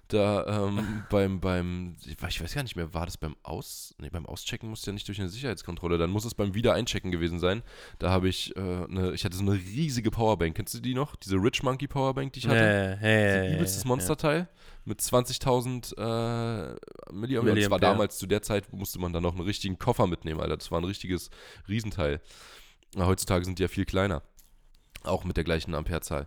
Da ähm, (laughs) beim, beim, ich weiß- gar nicht mehr, war das beim Aus, nee, beim Auschecken musste ja nicht durch eine Sicherheitskontrolle, dann muss es beim Wiedereinchecken gewesen sein. Da habe ich, äh, eine, ich hatte so eine riesige Powerbank, kennst du die noch? Diese Rich Monkey Powerbank, die ich hatte? Äh, hey, ein übelstes Monsterteil mit 20.000 äh, Milliampere. Und das war damals zu der Zeit, musste man dann noch einen richtigen Koffer mitnehmen, Alter. Das war ein richtiges Riesenteil. Na, heutzutage sind die ja viel kleiner. Auch mit der gleichen Amperezahl.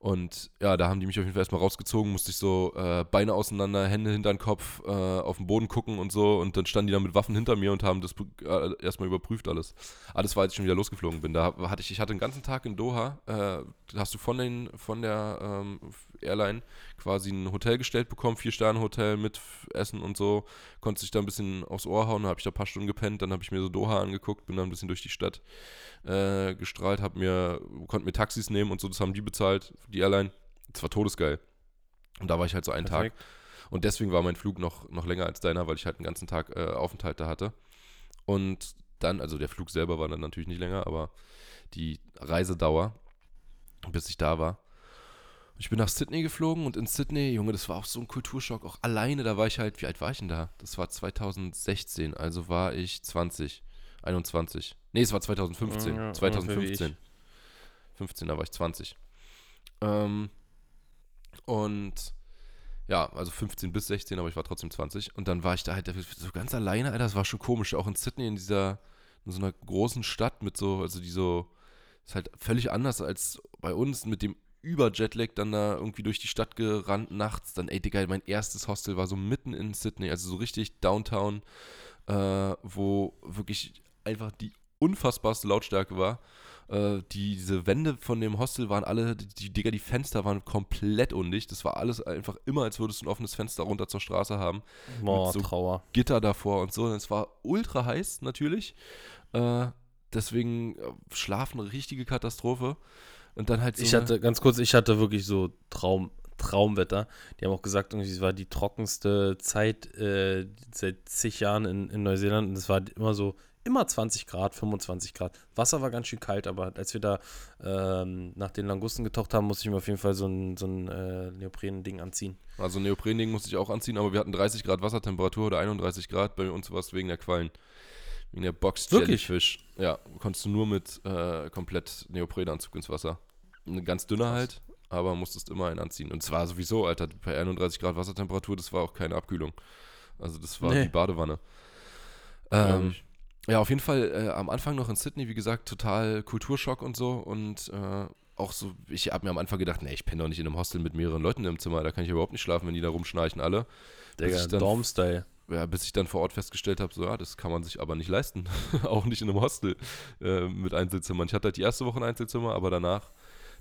Und ja, da haben die mich auf jeden Fall erstmal rausgezogen, musste ich so äh, Beine auseinander, Hände hinter den Kopf, äh, auf den Boden gucken und so. Und dann standen die dann mit Waffen hinter mir und haben das äh, erstmal überprüft alles. Alles war, als ich schon wieder losgeflogen bin. Da hatte ich, ich hatte den ganzen Tag in Doha, äh, hast du von, den, von der ähm, Airline quasi ein Hotel gestellt bekommen, Vier-Sterne-Hotel mit Essen und so. Konnte sich da ein bisschen aufs Ohr hauen, habe ich da ein paar Stunden gepennt, dann habe ich mir so Doha angeguckt, bin dann ein bisschen durch die Stadt äh, gestrahlt, hab mir, konnte mir Taxis nehmen und so, das haben die bezahlt, die Airline. Das war todesgeil. Und da war ich halt so einen Tag. Perfekt. Und deswegen war mein Flug noch, noch länger als deiner, weil ich halt einen ganzen Tag äh, Aufenthalt da hatte. Und dann, also der Flug selber war dann natürlich nicht länger, aber die Reisedauer, bis ich da war. Ich bin nach Sydney geflogen und in Sydney, Junge, das war auch so ein Kulturschock. Auch alleine, da war ich halt, wie alt war ich denn da? Das war 2016, also war ich 20, 21. Nee, es war 2015. Ja, ungefähr wie 2015. 15, da war ich 20. Ähm, und ja, also 15 bis 16, aber ich war trotzdem 20. Und dann war ich da halt so ganz alleine, Alter. Das war schon komisch. Auch in Sydney, in dieser, in so einer großen Stadt mit so, also die so, ist halt völlig anders als bei uns mit dem Über-Jetlag dann da irgendwie durch die Stadt gerannt nachts. Dann, ey, Digga, mein erstes Hostel war so mitten in Sydney, also so richtig Downtown, äh, wo wirklich einfach die unfassbarste Lautstärke war. Äh, die, diese Wände von dem Hostel waren alle, die, Digga, die Fenster waren komplett undicht. Das war alles einfach immer, als würdest du ein offenes Fenster runter zur Straße haben. Boah, so- Trauer. Gitter davor und so. Und es war ultra heiß natürlich. Äh, deswegen äh, Schlafen eine richtige Katastrophe. Und dann halt so. Ich hatte, ganz kurz, ich hatte wirklich so Traum, Traumwetter. Die haben auch gesagt, irgendwie, es war die trockenste Zeit äh, seit zig Jahren in, in Neuseeland. Und es war immer so, immer 20 Grad, 25 Grad. Wasser war ganz schön kalt, aber als wir da ähm, nach den Langusten getaucht haben, musste ich mir auf jeden Fall so ein, so ein äh, Neopren-Ding anziehen. Also ein Neoprending musste ich auch anziehen, aber wir hatten 30 Grad Wassertemperatur oder 31 Grad. Bei uns war es wegen der Quallen. Wegen der Box Wirklich? Jellyfish. Ja, konntest du nur mit äh, komplett Neoprenanzug ins Wasser. Ein ganz dünner Krass. halt, aber musstest immer einen anziehen. Und zwar sowieso, Alter, bei 31 Grad Wassertemperatur, das war auch keine Abkühlung. Also das war Nee. die Badewanne. Ähm, ja, auf jeden Fall äh, am Anfang noch in Sydney, wie gesagt, total Kulturschock und so. Und äh, auch so, ich habe mir am Anfang gedacht, nee, ich penne doch nicht in einem Hostel mit mehreren Leuten im Zimmer, da kann ich überhaupt nicht schlafen, wenn die da rumschnarchen alle. Digga, Dorm-Style. Ja, bis ich dann vor Ort festgestellt habe, so, ja, das kann man sich aber nicht leisten. (laughs) auch nicht in einem Hostel äh, mit Einzelzimmern. Ich hatte halt die erste Woche ein Einzelzimmer, aber danach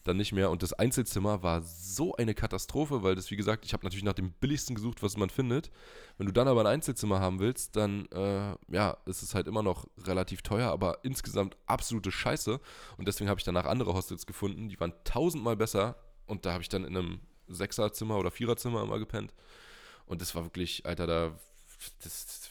dann nicht mehr. Und das Einzelzimmer war so eine Katastrophe, weil das, wie gesagt, ich habe natürlich nach dem billigsten gesucht, was man findet. Wenn du dann aber ein Einzelzimmer haben willst, dann, äh, ja, ist es halt immer noch relativ teuer, aber insgesamt absolute Scheiße. Und deswegen habe ich danach andere Hostels gefunden, die waren tausendmal besser. Und da habe ich dann in einem Sechserzimmer oder Viererzimmer immer gepennt. Und das war wirklich, Alter, da. Das,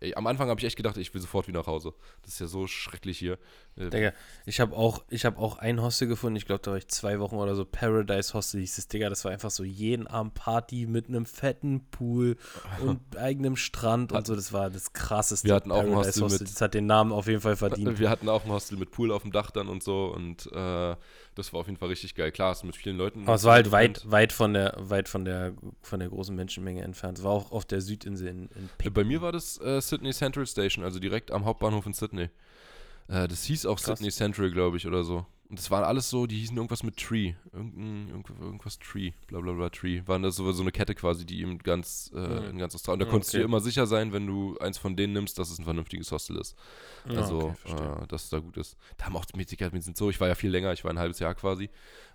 ey, am Anfang habe ich echt gedacht, ich will sofort wieder nach Hause. Das ist ja so schrecklich hier. Äh, Digga, ich habe auch, ich hab auch ein Hostel gefunden, ich glaube, da war ich zwei Wochen oder so, Paradise Hostel hieß es, Digga, das war einfach so jeden Abend Party mit einem fetten Pool (laughs) und eigenem Strand und so, das war das krasseste Wir hatten auch ein Hostel mit- Das hat den Namen auf jeden Fall verdient. Wir hatten auch ein Hostel mit Pool auf dem Dach dann und so und äh, das war auf jeden Fall richtig geil. Klar, du mit vielen Leuten. Aber es war halt weit, weit von der, weit von der, von der großen Menschenmenge entfernt. Es war auch auf der Südinsel in, in Bei mir war das äh, Sydney Central Station, also direkt am Hauptbahnhof in Sydney. Äh, das hieß auch Krass. Sydney Central, glaube ich, oder so. Und das waren alles so, die hießen irgendwas mit Tree. Irgend- irgendwas Tree, bla bla bla Tree. Waren das so, so eine Kette quasi, die eben ganz, äh, Mhm. in ganz Australien. Da Ja, konntest du okay. dir immer sicher sein, wenn du eins von denen nimmst, dass es ein vernünftiges Hostel ist. Ja, Also, okay, äh, dass es da gut ist. Da haben auch die Mediziner, wir sind so, ich war ja viel länger, ich war ein halbes Jahr quasi.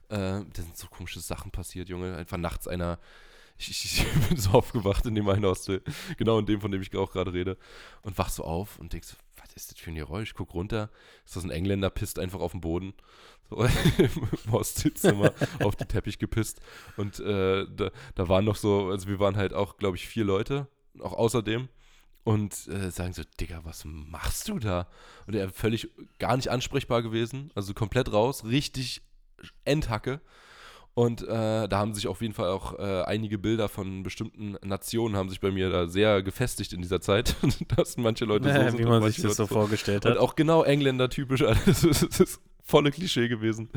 Äh, da sind so komische Sachen passiert, Junge. Einfach nachts einer. (laughs) Ich, ich, ich bin so aufgewacht in dem einen Hostel, genau in dem, von dem ich auch gerade rede, und wach so auf und denk so, was ist das für ein Geräusch? Guck runter, ist das ein Engländer, pisst einfach auf den Boden. So, (laughs) Im Hostelzimmer auf den Teppich gepisst. Und äh, da, da waren noch so, also wir waren halt auch, glaube ich, vier Leute, auch außerdem. Und äh, sagen so, Digga, was machst du da? Und er völlig gar nicht ansprechbar gewesen, also komplett raus, richtig Endhacke. Und äh, da haben sich auf jeden Fall auch äh, einige Bilder von bestimmten Nationen haben sich bei mir da sehr gefestigt in dieser Zeit, (laughs) dass manche Leute so (laughs) Ja, sind wie und man sich das so vorgestellt und hat. auch genau Engländer-typisch, (laughs) Alter. das ist, das ist volle Klischee gewesen.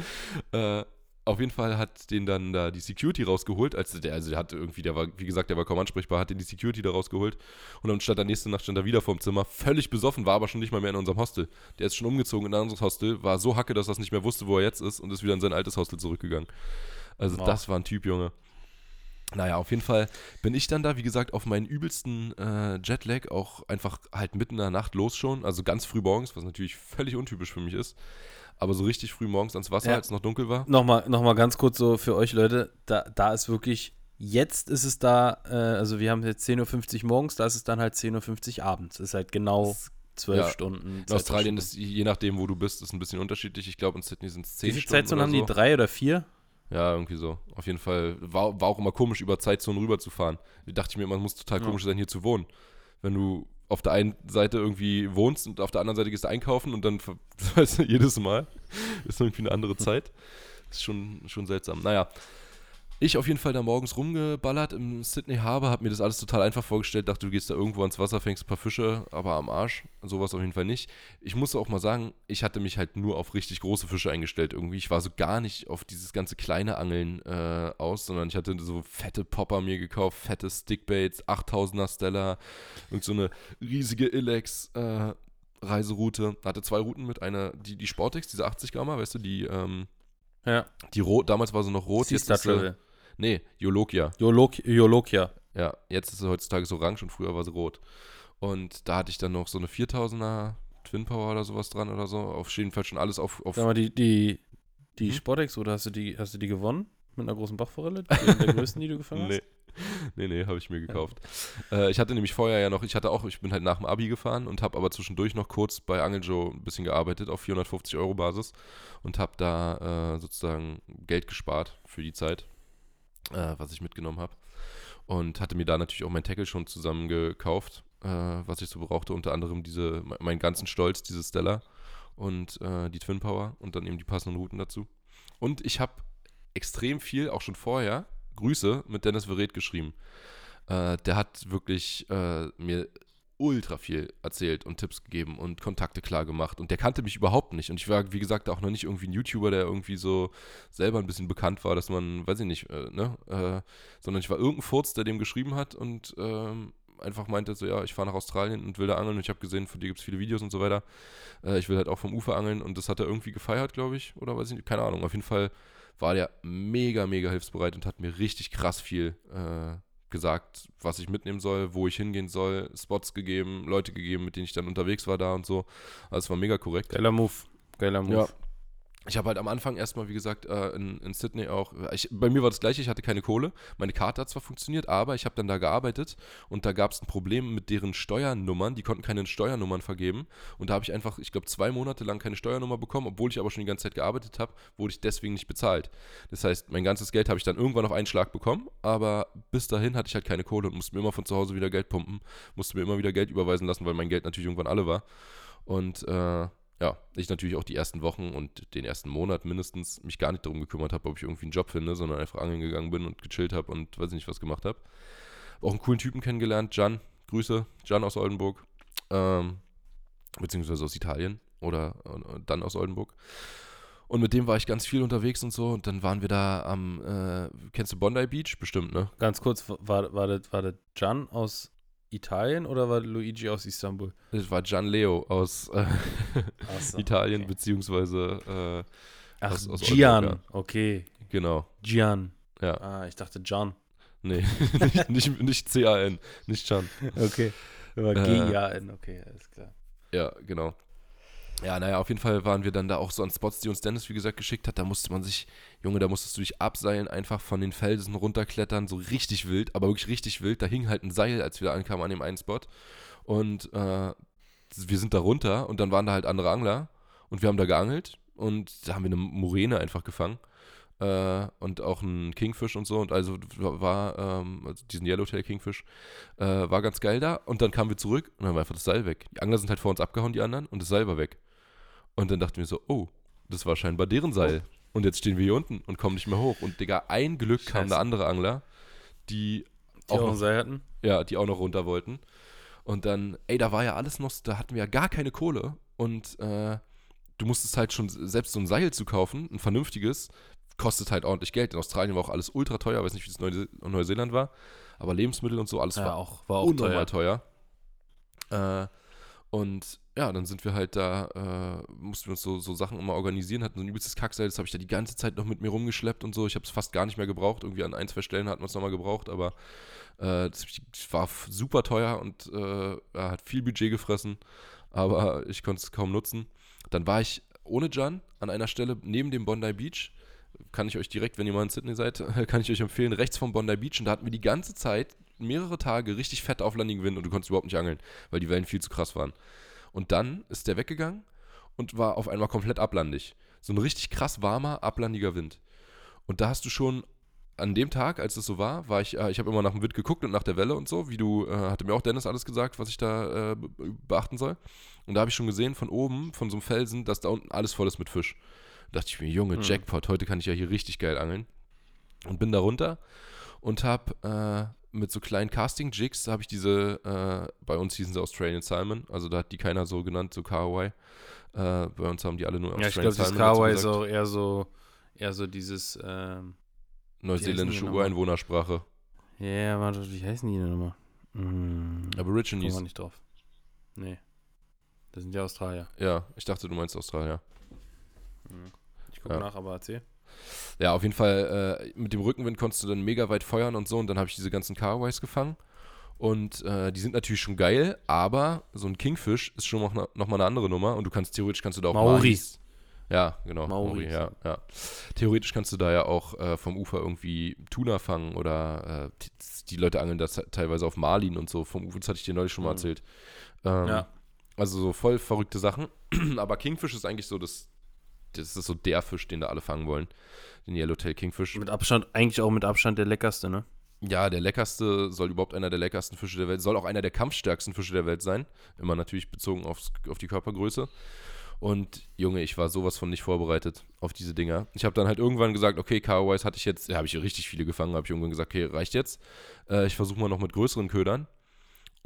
Äh, auf jeden Fall hat den dann da die Security rausgeholt, als der, also der hatte irgendwie, der war, wie gesagt, der war kaum ansprechbar, hat den die Security da rausgeholt und dann stand der nächste Nacht stand er wieder vorm Zimmer, völlig besoffen, war aber schon nicht mal mehr in unserem Hostel. Der ist schon umgezogen in ein anderes Hostel, war so hacke, dass er es nicht mehr wusste, wo er jetzt ist und ist wieder in sein altes Hostel zurückgegangen. Also Wow. das war ein Typ, Junge. Naja, auf jeden Fall bin ich dann da, wie gesagt, auf meinen übelsten äh, Jetlag auch einfach halt mitten in der Nacht los schon, also ganz früh morgens, was natürlich völlig untypisch für mich ist, aber so richtig früh morgens ans Wasser, Ja. als es noch dunkel war. Nochmal, noch mal ganz kurz so für euch Leute, da, da ist wirklich, jetzt ist es da, äh, also wir haben jetzt 10.50 Uhr morgens, da ist es dann halt 10.50 Uhr abends. Ist halt genau zwölf ja, Stunden. In Australien Zeitverschiebung. ist, je nachdem, wo du bist, ist ein bisschen unterschiedlich. Ich glaube, in Sydney sind es 10 Wie viele Stunden Zeitzonen haben die? Drei oder vier? Ja, irgendwie so. Auf jeden Fall war, war auch immer komisch, über Zeitzonen rüberzufahren. Da dachte ich mir, man muss total Ja. komisch sein, hier zu wohnen. Wenn du auf der einen Seite irgendwie wohnst und auf der anderen Seite gehst du einkaufen und dann, (laughs) weißt du, jedes Mal ist irgendwie eine andere Zeit. ist schon, schon seltsam. Naja, ich auf jeden Fall da morgens rumgeballert im Sydney Harbour, hab mir das alles total einfach vorgestellt, dachte, du gehst da irgendwo ans Wasser, fängst ein paar Fische, aber am Arsch. Sowas auf jeden Fall nicht. Ich muss auch mal sagen, ich hatte mich halt nur auf richtig große Fische eingestellt irgendwie. Ich war so gar nicht auf dieses ganze kleine Angeln äh, aus, sondern ich hatte so fette Popper mir gekauft, fette Stickbaits, 8000er Stella, irgend so eine riesige Ilex äh, Reiseroute. Hatte zwei Routen mit einer, die, die Sportex, diese 80 Grammer, weißt du, die, ähm, Ja. die rot, damals war sie noch rot, Sea jetzt Star ist Travel. Nee, Jolokia. Jolok Jolokia. Ja, jetzt ist sie heutzutage so orange und früher war sie rot. Und da hatte ich dann noch so eine 4000er Twin Power oder sowas dran oder so. Auf jeden Fall schon alles auf. auf Sag mal, die, die, die Hm? Sportex, oder hast du die, hast du die gewonnen? Mit einer großen Bachforelle? Die, der größten, die du gefangen (laughs) hast? nee. Nee, nee, habe ich mir gekauft. Äh, ich hatte nämlich vorher ja noch, ich hatte auch, ich bin halt nach dem Abi gefahren und habe aber zwischendurch noch kurz bei Angel Joe ein bisschen gearbeitet auf 450 Euro Basis und habe da äh, sozusagen Geld gespart für die Zeit, äh, was ich mitgenommen habe. Und hatte mir da natürlich auch mein Tackle schon zusammen gekauft, äh, was ich so brauchte, unter anderem diese, me- meinen ganzen Stolz, diese Stella und äh, die Twin Power und dann eben die passenden Routen dazu. Und ich habe extrem viel, auch schon vorher, Grüße mit Dennis Verret geschrieben. Äh, der hat wirklich äh, mir ultra viel erzählt und Tipps gegeben und Kontakte klar gemacht. Und der kannte mich überhaupt nicht. Und ich war, wie gesagt, auch noch nicht irgendwie ein YouTuber, der irgendwie so selber ein bisschen bekannt war, dass man, weiß ich nicht, äh, ne? Äh, sondern ich war irgendein Furz, der dem geschrieben hat und ähm, einfach meinte so, ja, ich fahre nach Australien und will da angeln und ich habe gesehen, von dir gibt es viele Videos und so weiter. Äh, ich will halt auch vom Ufer angeln und das hat er irgendwie gefeiert, glaube ich, oder weiß ich nicht, keine Ahnung. Auf jeden Fall war der mega, mega hilfsbereit und hat mir richtig krass viel äh, gesagt, was ich mitnehmen soll, wo ich hingehen soll, Spots gegeben, Leute gegeben, mit denen ich dann unterwegs war da und so. Also es war mega korrekt. Geiler Move. Geiler Move. Ja. Ich habe halt am Anfang erstmal, wie gesagt, äh, in, in Sydney auch, ich, bei mir war das gleiche, ich hatte keine Kohle. Meine Karte hat zwar funktioniert, aber ich habe dann da gearbeitet und da gab es ein Problem mit deren Steuernummern. Die konnten keine Steuernummern vergeben. Und da habe ich einfach, ich glaube, zwei Monate lang keine Steuernummer bekommen, obwohl ich aber schon die ganze Zeit gearbeitet habe, wurde ich deswegen nicht bezahlt. Das heißt, mein ganzes Geld habe ich dann irgendwann auf einen Schlag bekommen, aber bis dahin hatte ich halt keine Kohle und musste mir immer von zu Hause wieder Geld pumpen, musste mir immer wieder Geld überweisen lassen, weil mein Geld natürlich irgendwann alle war. Und äh, ja, ich natürlich auch die ersten Wochen und den ersten Monat mindestens mich gar nicht darum gekümmert habe, ob ich irgendwie einen Job finde, sondern einfach angeln gegangen bin und gechillt habe und weiß nicht, was gemacht habe. Auch einen coolen Typen kennengelernt, Jan, Grüße, Jan aus Oldenburg, ähm, beziehungsweise aus Italien oder äh, dann aus Oldenburg. Und mit dem war ich ganz viel unterwegs und so. Und dann waren wir da am, äh, kennst du Bondi Beach? Bestimmt, ne? Ganz kurz, war, war, das, war das Jan aus Italien oder war Luigi aus Istanbul? Das war Gian Leo aus äh, so, (laughs) Italien, okay. beziehungsweise äh, Ach, aus- aus Gian, Oldenburg, okay. genau. Gian. Ja, Ah, ich dachte John. nee, (laughs) nicht, nicht, nicht C-A-N, nicht Can. Okay. Aber G-I-A-N, okay, alles klar. Ja, genau. Ja, naja, auf jeden Fall waren wir dann da auch so an Spots, die uns Dennis, wie gesagt, geschickt hat. Da musste man sich, Junge, da musstest du dich abseilen, einfach von den Felsen runterklettern, so richtig wild, aber wirklich richtig wild. Da hing halt ein Seil, als wir da ankamen an dem einen Spot. Und äh, wir sind da runter und dann waren da halt andere Angler und wir haben da geangelt und da haben wir eine Moräne einfach gefangen. Äh, und auch einen Kingfish und so und also war ähm, also diesen Yellowtail Kingfish äh, war ganz geil da und dann kamen wir zurück und dann war einfach das Seil weg. Die Angler sind halt vor uns abgehauen, die anderen, und das Seil war weg. Und dann dachten wir so, oh, das war scheinbar deren Seil. Und jetzt stehen wir hier unten und kommen nicht mehr hoch. Und Digga, ein Glück kam Scheiße. eine andere Angler, die Die auch auch noch, ein Seil hatten? ja, die auch noch runter wollten. Und dann, ey, da war ja alles noch, da hatten wir ja gar keine Kohle. Und äh, du musstest halt schon selbst so ein Seil zu kaufen, ein vernünftiges, kostet halt ordentlich Geld. In Australien war auch alles ultra teuer, weiß nicht, wie es in in Neuseeland war. Aber Lebensmittel und so, alles Ja, war auch, war auch unnormal teuer. teuer. Äh, und ja, dann sind wir halt da, äh, mussten wir uns so, so Sachen immer organisieren, hatten so ein übelstes Kackseil, das habe ich da die ganze Zeit noch mit mir rumgeschleppt und so. Ich habe es fast gar nicht mehr gebraucht. Irgendwie an ein, zwei Stellen hat man es nochmal gebraucht, aber äh, das war super teuer und äh, hat viel Budget gefressen, aber ich konnte es kaum nutzen. Dann war ich ohne Jan an einer Stelle neben dem Bondi Beach. Kann ich euch direkt, wenn ihr mal in Sydney seid, (laughs) kann ich euch empfehlen, rechts vom Bondi Beach. Und da hatten wir die ganze Zeit, mehrere Tage, richtig fett auflandigen Wind und du konntest überhaupt nicht angeln, weil die Wellen viel zu krass waren. Und dann ist der weggegangen und war auf einmal komplett ablandig. So ein richtig krass warmer, ablandiger Wind. Und da hast du schon an dem Tag, als es so war, war ich, äh, ich habe immer nach dem Wind geguckt und nach der Welle und so, wie du, äh, hatte mir auch Dennis alles gesagt, was ich da äh, be- beachten soll. Und da habe ich schon gesehen von oben, von so einem Felsen, dass da unten alles voll ist mit Fisch. Da dachte ich mir, Junge, Hm. Jackpot, heute kann ich ja hier richtig geil angeln. Und bin da runter und habe äh, mit so kleinen Casting-Jigs, habe ich diese, äh, bei uns hießen sie Australian Salmon, also da hat die keiner so genannt, so Kahawai. Äh, bei uns haben die alle nur Ja, ich Australian glaube, das Salmon Kawaii ist auch eher so, eher so dieses, ähm, Neuseeländische die? Ureinwohnersprache. ja, yeah, warte, wie heißen die denn nochmal? Hm, kommen Aborigines. wir nicht drauf. Nee. Das sind ja Australier. Ja, ich dachte, du meinst Australier. Ich gucke Ja. nach, aber erzähl. Ja, auf jeden Fall, äh, mit dem Rückenwind konntest du dann mega weit feuern und so. Und dann habe ich diese ganzen Kahawais gefangen. Und äh, die sind natürlich schon geil, aber so ein Kingfish ist schon noch, ne- noch mal eine andere Nummer. Und du kannst theoretisch kannst du da auch Maoris. Ja, genau. Maoris. Maori, ja, ja. Theoretisch kannst du da ja auch äh, vom Ufer irgendwie Tuna fangen oder äh, die, die Leute angeln das teilweise auf Marlin und so. Vom Ufer, das hatte ich dir neulich schon mal Mhm. erzählt. Ähm, Ja. Also so voll verrückte Sachen. (clears throat) Aber Kingfish ist eigentlich so das, das ist so der Fisch, den da alle fangen wollen. Den Yellowtail Kingfish. Mit Abstand, eigentlich auch mit Abstand der leckerste, ne? Ja, der leckerste, soll überhaupt einer der leckersten Fische der Welt, soll auch einer der kampfstärksten Fische der Welt sein. Immer natürlich bezogen aufs, auf die Körpergröße. Und Junge, ich war sowas von nicht vorbereitet auf diese Dinger. Ich habe dann halt irgendwann gesagt, okay, Kahawais hatte ich jetzt, ja, habe ich richtig viele gefangen, habe ich irgendwann gesagt, okay, reicht jetzt. Äh, ich versuche mal noch mit größeren Ködern.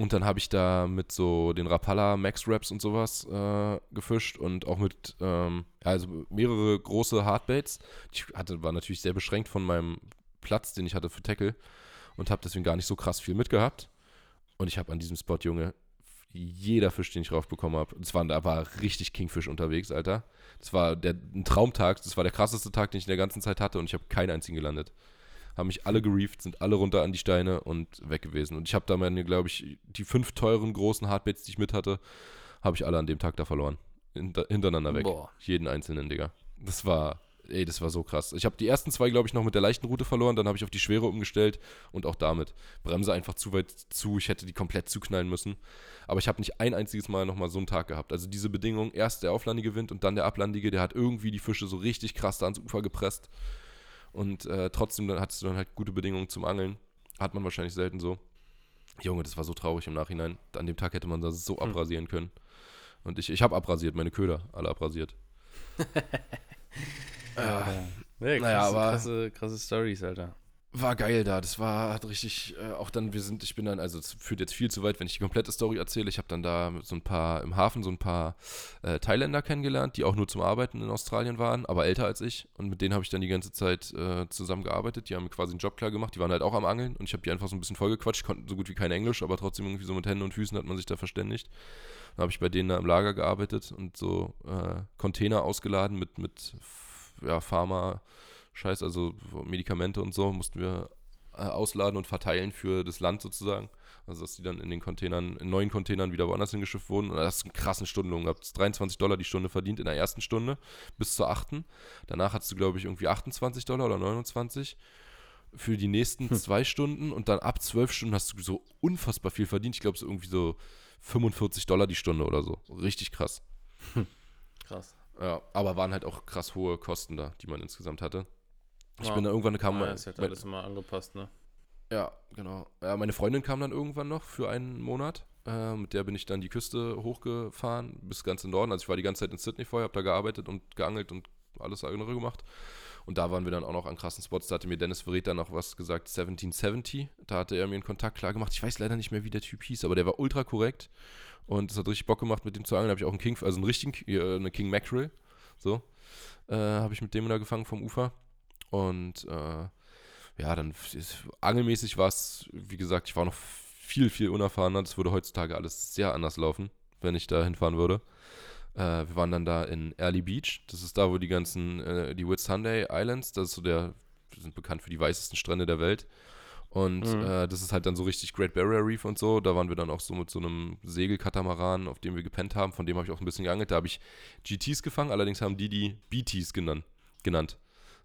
Und dann habe ich da mit so den Rapala Max Raps und sowas äh, gefischt und auch mit, ähm, also mehrere große Hardbaits. Ich hatte, war natürlich sehr beschränkt von meinem Platz, den ich hatte für Tackle und habe deswegen gar nicht so krass viel mitgehabt. Und ich habe an diesem Spot, Junge, jeder Fisch, den ich raufbekommen habe, war, da war richtig Kingfish unterwegs, Alter. Das war der, ein Traumtag, das war der krasseste Tag, den ich in der ganzen Zeit hatte und ich habe keinen einzigen gelandet. Haben mich alle gereeft, sind alle runter an die Steine und weg gewesen. Und ich habe da meine, glaube ich, die fünf teuren großen Hardbaits, die ich mit hatte, habe ich alle an dem Tag da verloren. Hinter, hintereinander weg. Boah. Jeden einzelnen, Digga. Das war, ey, das war so krass. Ich habe die ersten zwei, glaube ich, noch mit der leichten Route verloren, dann habe ich auf die schwere umgestellt und auch damit. Bremse einfach zu weit zu, ich hätte die komplett zuknallen müssen. Aber ich habe nicht ein einziges Mal nochmal so einen Tag gehabt. Also diese Bedingung, erst der auflandige Wind und dann der ablandige, der hat irgendwie die Fische so richtig krass da ans Ufer gepresst. Und äh, trotzdem dann hattest du dann halt gute Bedingungen zum Angeln. Hat man wahrscheinlich selten so. Junge, das war so traurig im Nachhinein. An dem Tag hätte man das so hm. abrasieren können. Und ich, ich habe abrasiert, meine Köder, alle abrasiert. (laughs) ja. Ja, krasse, naja, aber krasse, krasse Stories, Alter war geil da. Das war hat richtig, äh, auch dann, wir sind, ich bin dann, also es führt jetzt viel zu weit, wenn ich die komplette Story erzähle. Ich habe dann da so ein paar, im Hafen so ein paar äh, Thailänder kennengelernt, die auch nur zum Arbeiten in Australien waren, aber älter als ich. Und mit denen habe ich dann die ganze Zeit äh, zusammengearbeitet. Die haben quasi einen Job klar gemacht. Die waren halt auch am Angeln und ich habe die einfach so ein bisschen vollgequatscht, konnten so gut wie kein Englisch, aber trotzdem irgendwie so mit Händen und Füßen hat man sich da verständigt. Dann habe ich bei denen da im Lager gearbeitet und so äh, Container ausgeladen mit, mit ja, Pharma- Scheiß, also Medikamente und so, mussten wir äh, ausladen und verteilen für das Land sozusagen. Also dass die dann in den Containern, in neuen Containern wieder woanders hingeschifft wurden. Und das ist einen krassen Stundenlohn gehabt. 23 Dollar die Stunde verdient in der ersten Stunde bis zur achten. Danach hattest du, glaube ich, irgendwie 28 Dollar oder 29 für die nächsten hm. zwei Stunden und dann ab zwölf Stunden hast du so unfassbar viel verdient. Ich glaube, so irgendwie so 45 Dollar die Stunde oder so. Richtig krass. Hm. Krass. Ja, aber waren halt auch krass hohe Kosten da, die man insgesamt hatte. Ich ja. bin da irgendwann kam. Ja, ist halt alles immer angepasst, ne? Ja, genau. Ja, meine Freundin kam dann irgendwann noch für einen Monat. Äh, mit der bin ich dann die Küste hochgefahren bis ganz in Norden. Also ich war die ganze Zeit in Sydney vorher, habe da gearbeitet und geangelt und alles andere gemacht. Und da waren wir dann auch noch an krassen Spots. Da hatte mir Dennis Verräter noch was gesagt, 1770. Da hatte er mir einen Kontakt klar gemacht. Ich weiß leider nicht mehr, wie der Typ hieß, aber der war ultra korrekt. Und es hat richtig Bock gemacht, mit dem zu angeln. Da habe ich auch einen King, also einen richtigen, äh, eine King Mackerel. So. Äh, habe ich mit dem da gefangen vom Ufer. Und äh, ja, dann ist, angelmäßig war es, wie gesagt, ich war noch viel, viel unerfahrener. Das würde heutzutage alles sehr anders laufen, wenn ich da hinfahren würde. Äh, wir waren dann da in Early Beach. Das ist da, wo die ganzen, äh, die Whitsunday Islands, das ist so der, sind bekannt für die weißesten Strände der Welt. Und mhm. äh, das ist halt dann so richtig Great Barrier Reef und so. Da waren wir dann auch so mit so einem Segelkatamaran, auf dem wir gepennt haben. Von dem habe ich auch ein bisschen geangelt. Da habe ich GTs gefangen, allerdings haben die die BTs genannt. genannt.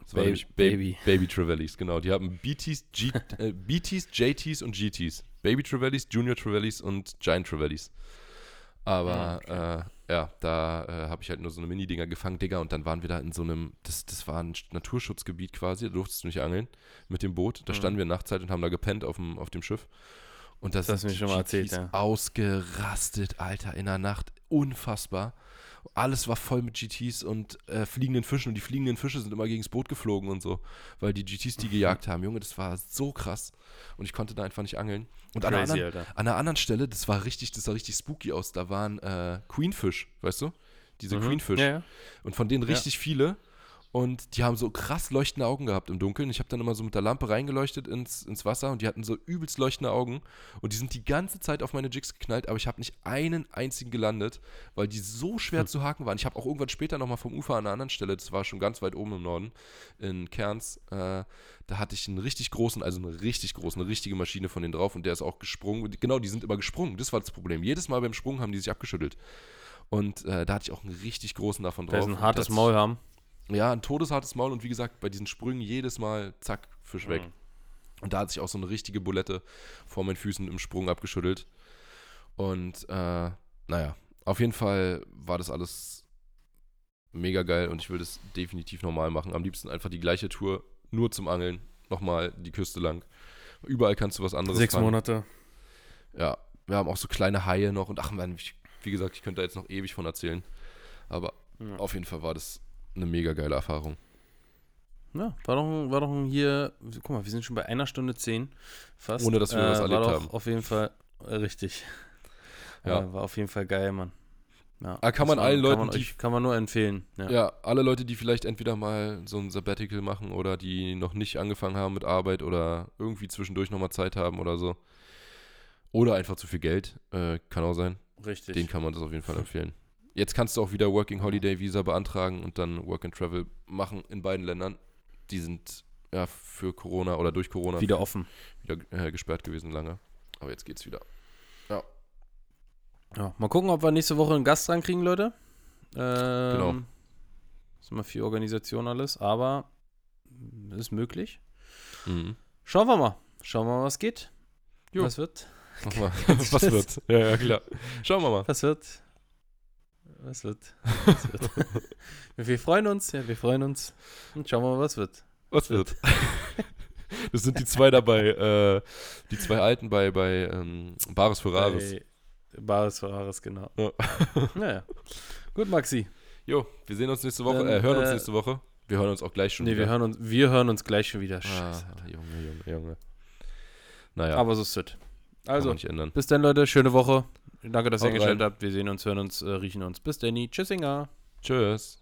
Das Baby, war Baby. Baby Trevellis, genau. Die haben BTs, G, äh, BTs, JTs und GTs. Baby Trevellis, Junior Trevellis und Giant Trevellis. Aber ah, okay. äh, ja, da äh, habe ich halt nur so eine Mini-Dinger gefangen, Digga, und dann waren wir da in so einem, das, das war ein Naturschutzgebiet quasi, da durftest du nicht angeln mit dem Boot. Da mhm. standen wir Nachtzeit und haben da gepennt auf dem, auf dem Schiff. Und das, das hast du mir schon mal erzählt, ja. ausgerastet, Alter, in der Nacht. Unfassbar. Alles war voll mit GTs und äh, fliegenden Fischen und die fliegenden Fische sind immer gegen das Boot geflogen und so, weil die GTs die gejagt haben. Junge, das war so krass und ich konnte da einfach nicht angeln. Und Crazy, an, einer anderen, an einer anderen Stelle, das war richtig, das sah richtig spooky aus, da waren äh, Queenfish, weißt du? Diese mhm. Queenfish. Ja, ja. Und von denen richtig ja. viele. Und die haben so krass leuchtende Augen gehabt im Dunkeln. Ich habe dann immer so mit der Lampe reingeleuchtet ins, ins Wasser und die hatten so übelst leuchtende Augen. Und die sind die ganze Zeit auf meine Jigs geknallt, aber ich habe nicht einen einzigen gelandet, weil die so schwer hm. zu haken waren. Ich habe auch irgendwann später nochmal vom Ufer an einer anderen Stelle, das war schon ganz weit oben im Norden, in Kerns, äh, da hatte ich einen richtig großen, also eine richtig große, eine richtige Maschine von denen drauf und der ist auch gesprungen. Genau, die sind immer gesprungen. Das war das Problem. Jedes Mal beim Sprung haben die sich abgeschüttelt. Und äh, da hatte ich auch einen richtig großen davon drauf. Der ein hartes Maul haben. Ja, ein todeshartes Maul und wie gesagt, bei diesen Sprüngen jedes Mal, zack, Fisch weg. Mhm. Und da hat sich auch so eine richtige Bulette vor meinen Füßen im Sprung abgeschüttelt. Und äh, naja, auf jeden Fall war das alles mega geil und ich will das definitiv normal machen. Am liebsten einfach die gleiche Tour, nur zum Angeln, nochmal die Küste lang. Überall kannst du was anderes Sechs fangen. Monate. Ja, wir haben auch so kleine Haie noch und ach man, wie gesagt, ich könnte da jetzt noch ewig von erzählen. Aber ja. auf jeden Fall war das eine mega geile Erfahrung. Ja, war doch, war doch hier, guck mal, wir sind schon bei einer Stunde zehn fast. Ohne, dass wir äh, was erlebt war doch haben. auf jeden Fall äh, richtig. Ja. Äh, war auf jeden Fall geil, Mann. Ja, ah, kann man allen Leuten, kann man, die, kann man nur empfehlen. Ja. ja. alle Leute, die vielleicht entweder mal so ein Sabbatical machen oder die noch nicht angefangen haben mit Arbeit oder irgendwie zwischendurch nochmal Zeit haben oder so. Oder einfach zu viel Geld, äh, kann auch sein. Richtig. Den kann man das auf jeden Fall empfehlen. Jetzt kannst du auch wieder Working Holiday Visa beantragen und dann Work and Travel machen in beiden Ländern. Die sind ja für Corona oder durch Corona wieder offen. Wieder äh, gesperrt gewesen lange. Aber jetzt geht's wieder. Ja. Ja, mal gucken, ob wir nächste Woche einen Gast dran kriegen, Leute. Ähm, genau. Ist immer viel Organisation alles, aber ist möglich. Mhm. Schauen wir mal. Schauen wir mal, was geht. Jo. Was wird? Mal. (laughs) Was wird? Ja, ja, klar. Schauen wir mal. Was wird? Was wird? Was wird? (laughs) wir freuen uns, ja, wir freuen uns. Und schauen wir mal, was wird. Was wird? (laughs) Das sind die zwei dabei, äh, die zwei Alten bei, bei ähm, Bares Ferraris. Bei Bares Ferraris, genau. Ja. (laughs) Naja. Gut, Maxi. Jo, wir sehen uns nächste Woche, Dann, äh, hören uns äh, nächste Woche. Wir hören uns auch gleich schon Nee, wieder. wir hören, uns, wir hören uns gleich schon wieder. ah, Scheiße. Alter. Junge, Junge, Junge. Naja, Aber so ist es. kann Also, man nicht ändern. bis dann, Leute. Schöne Woche. Danke, dass ihr eingeschaltet rein. habt. Wir sehen uns, hören uns, äh, riechen uns. Bis dann. Tschüss, Inga. Tschüss.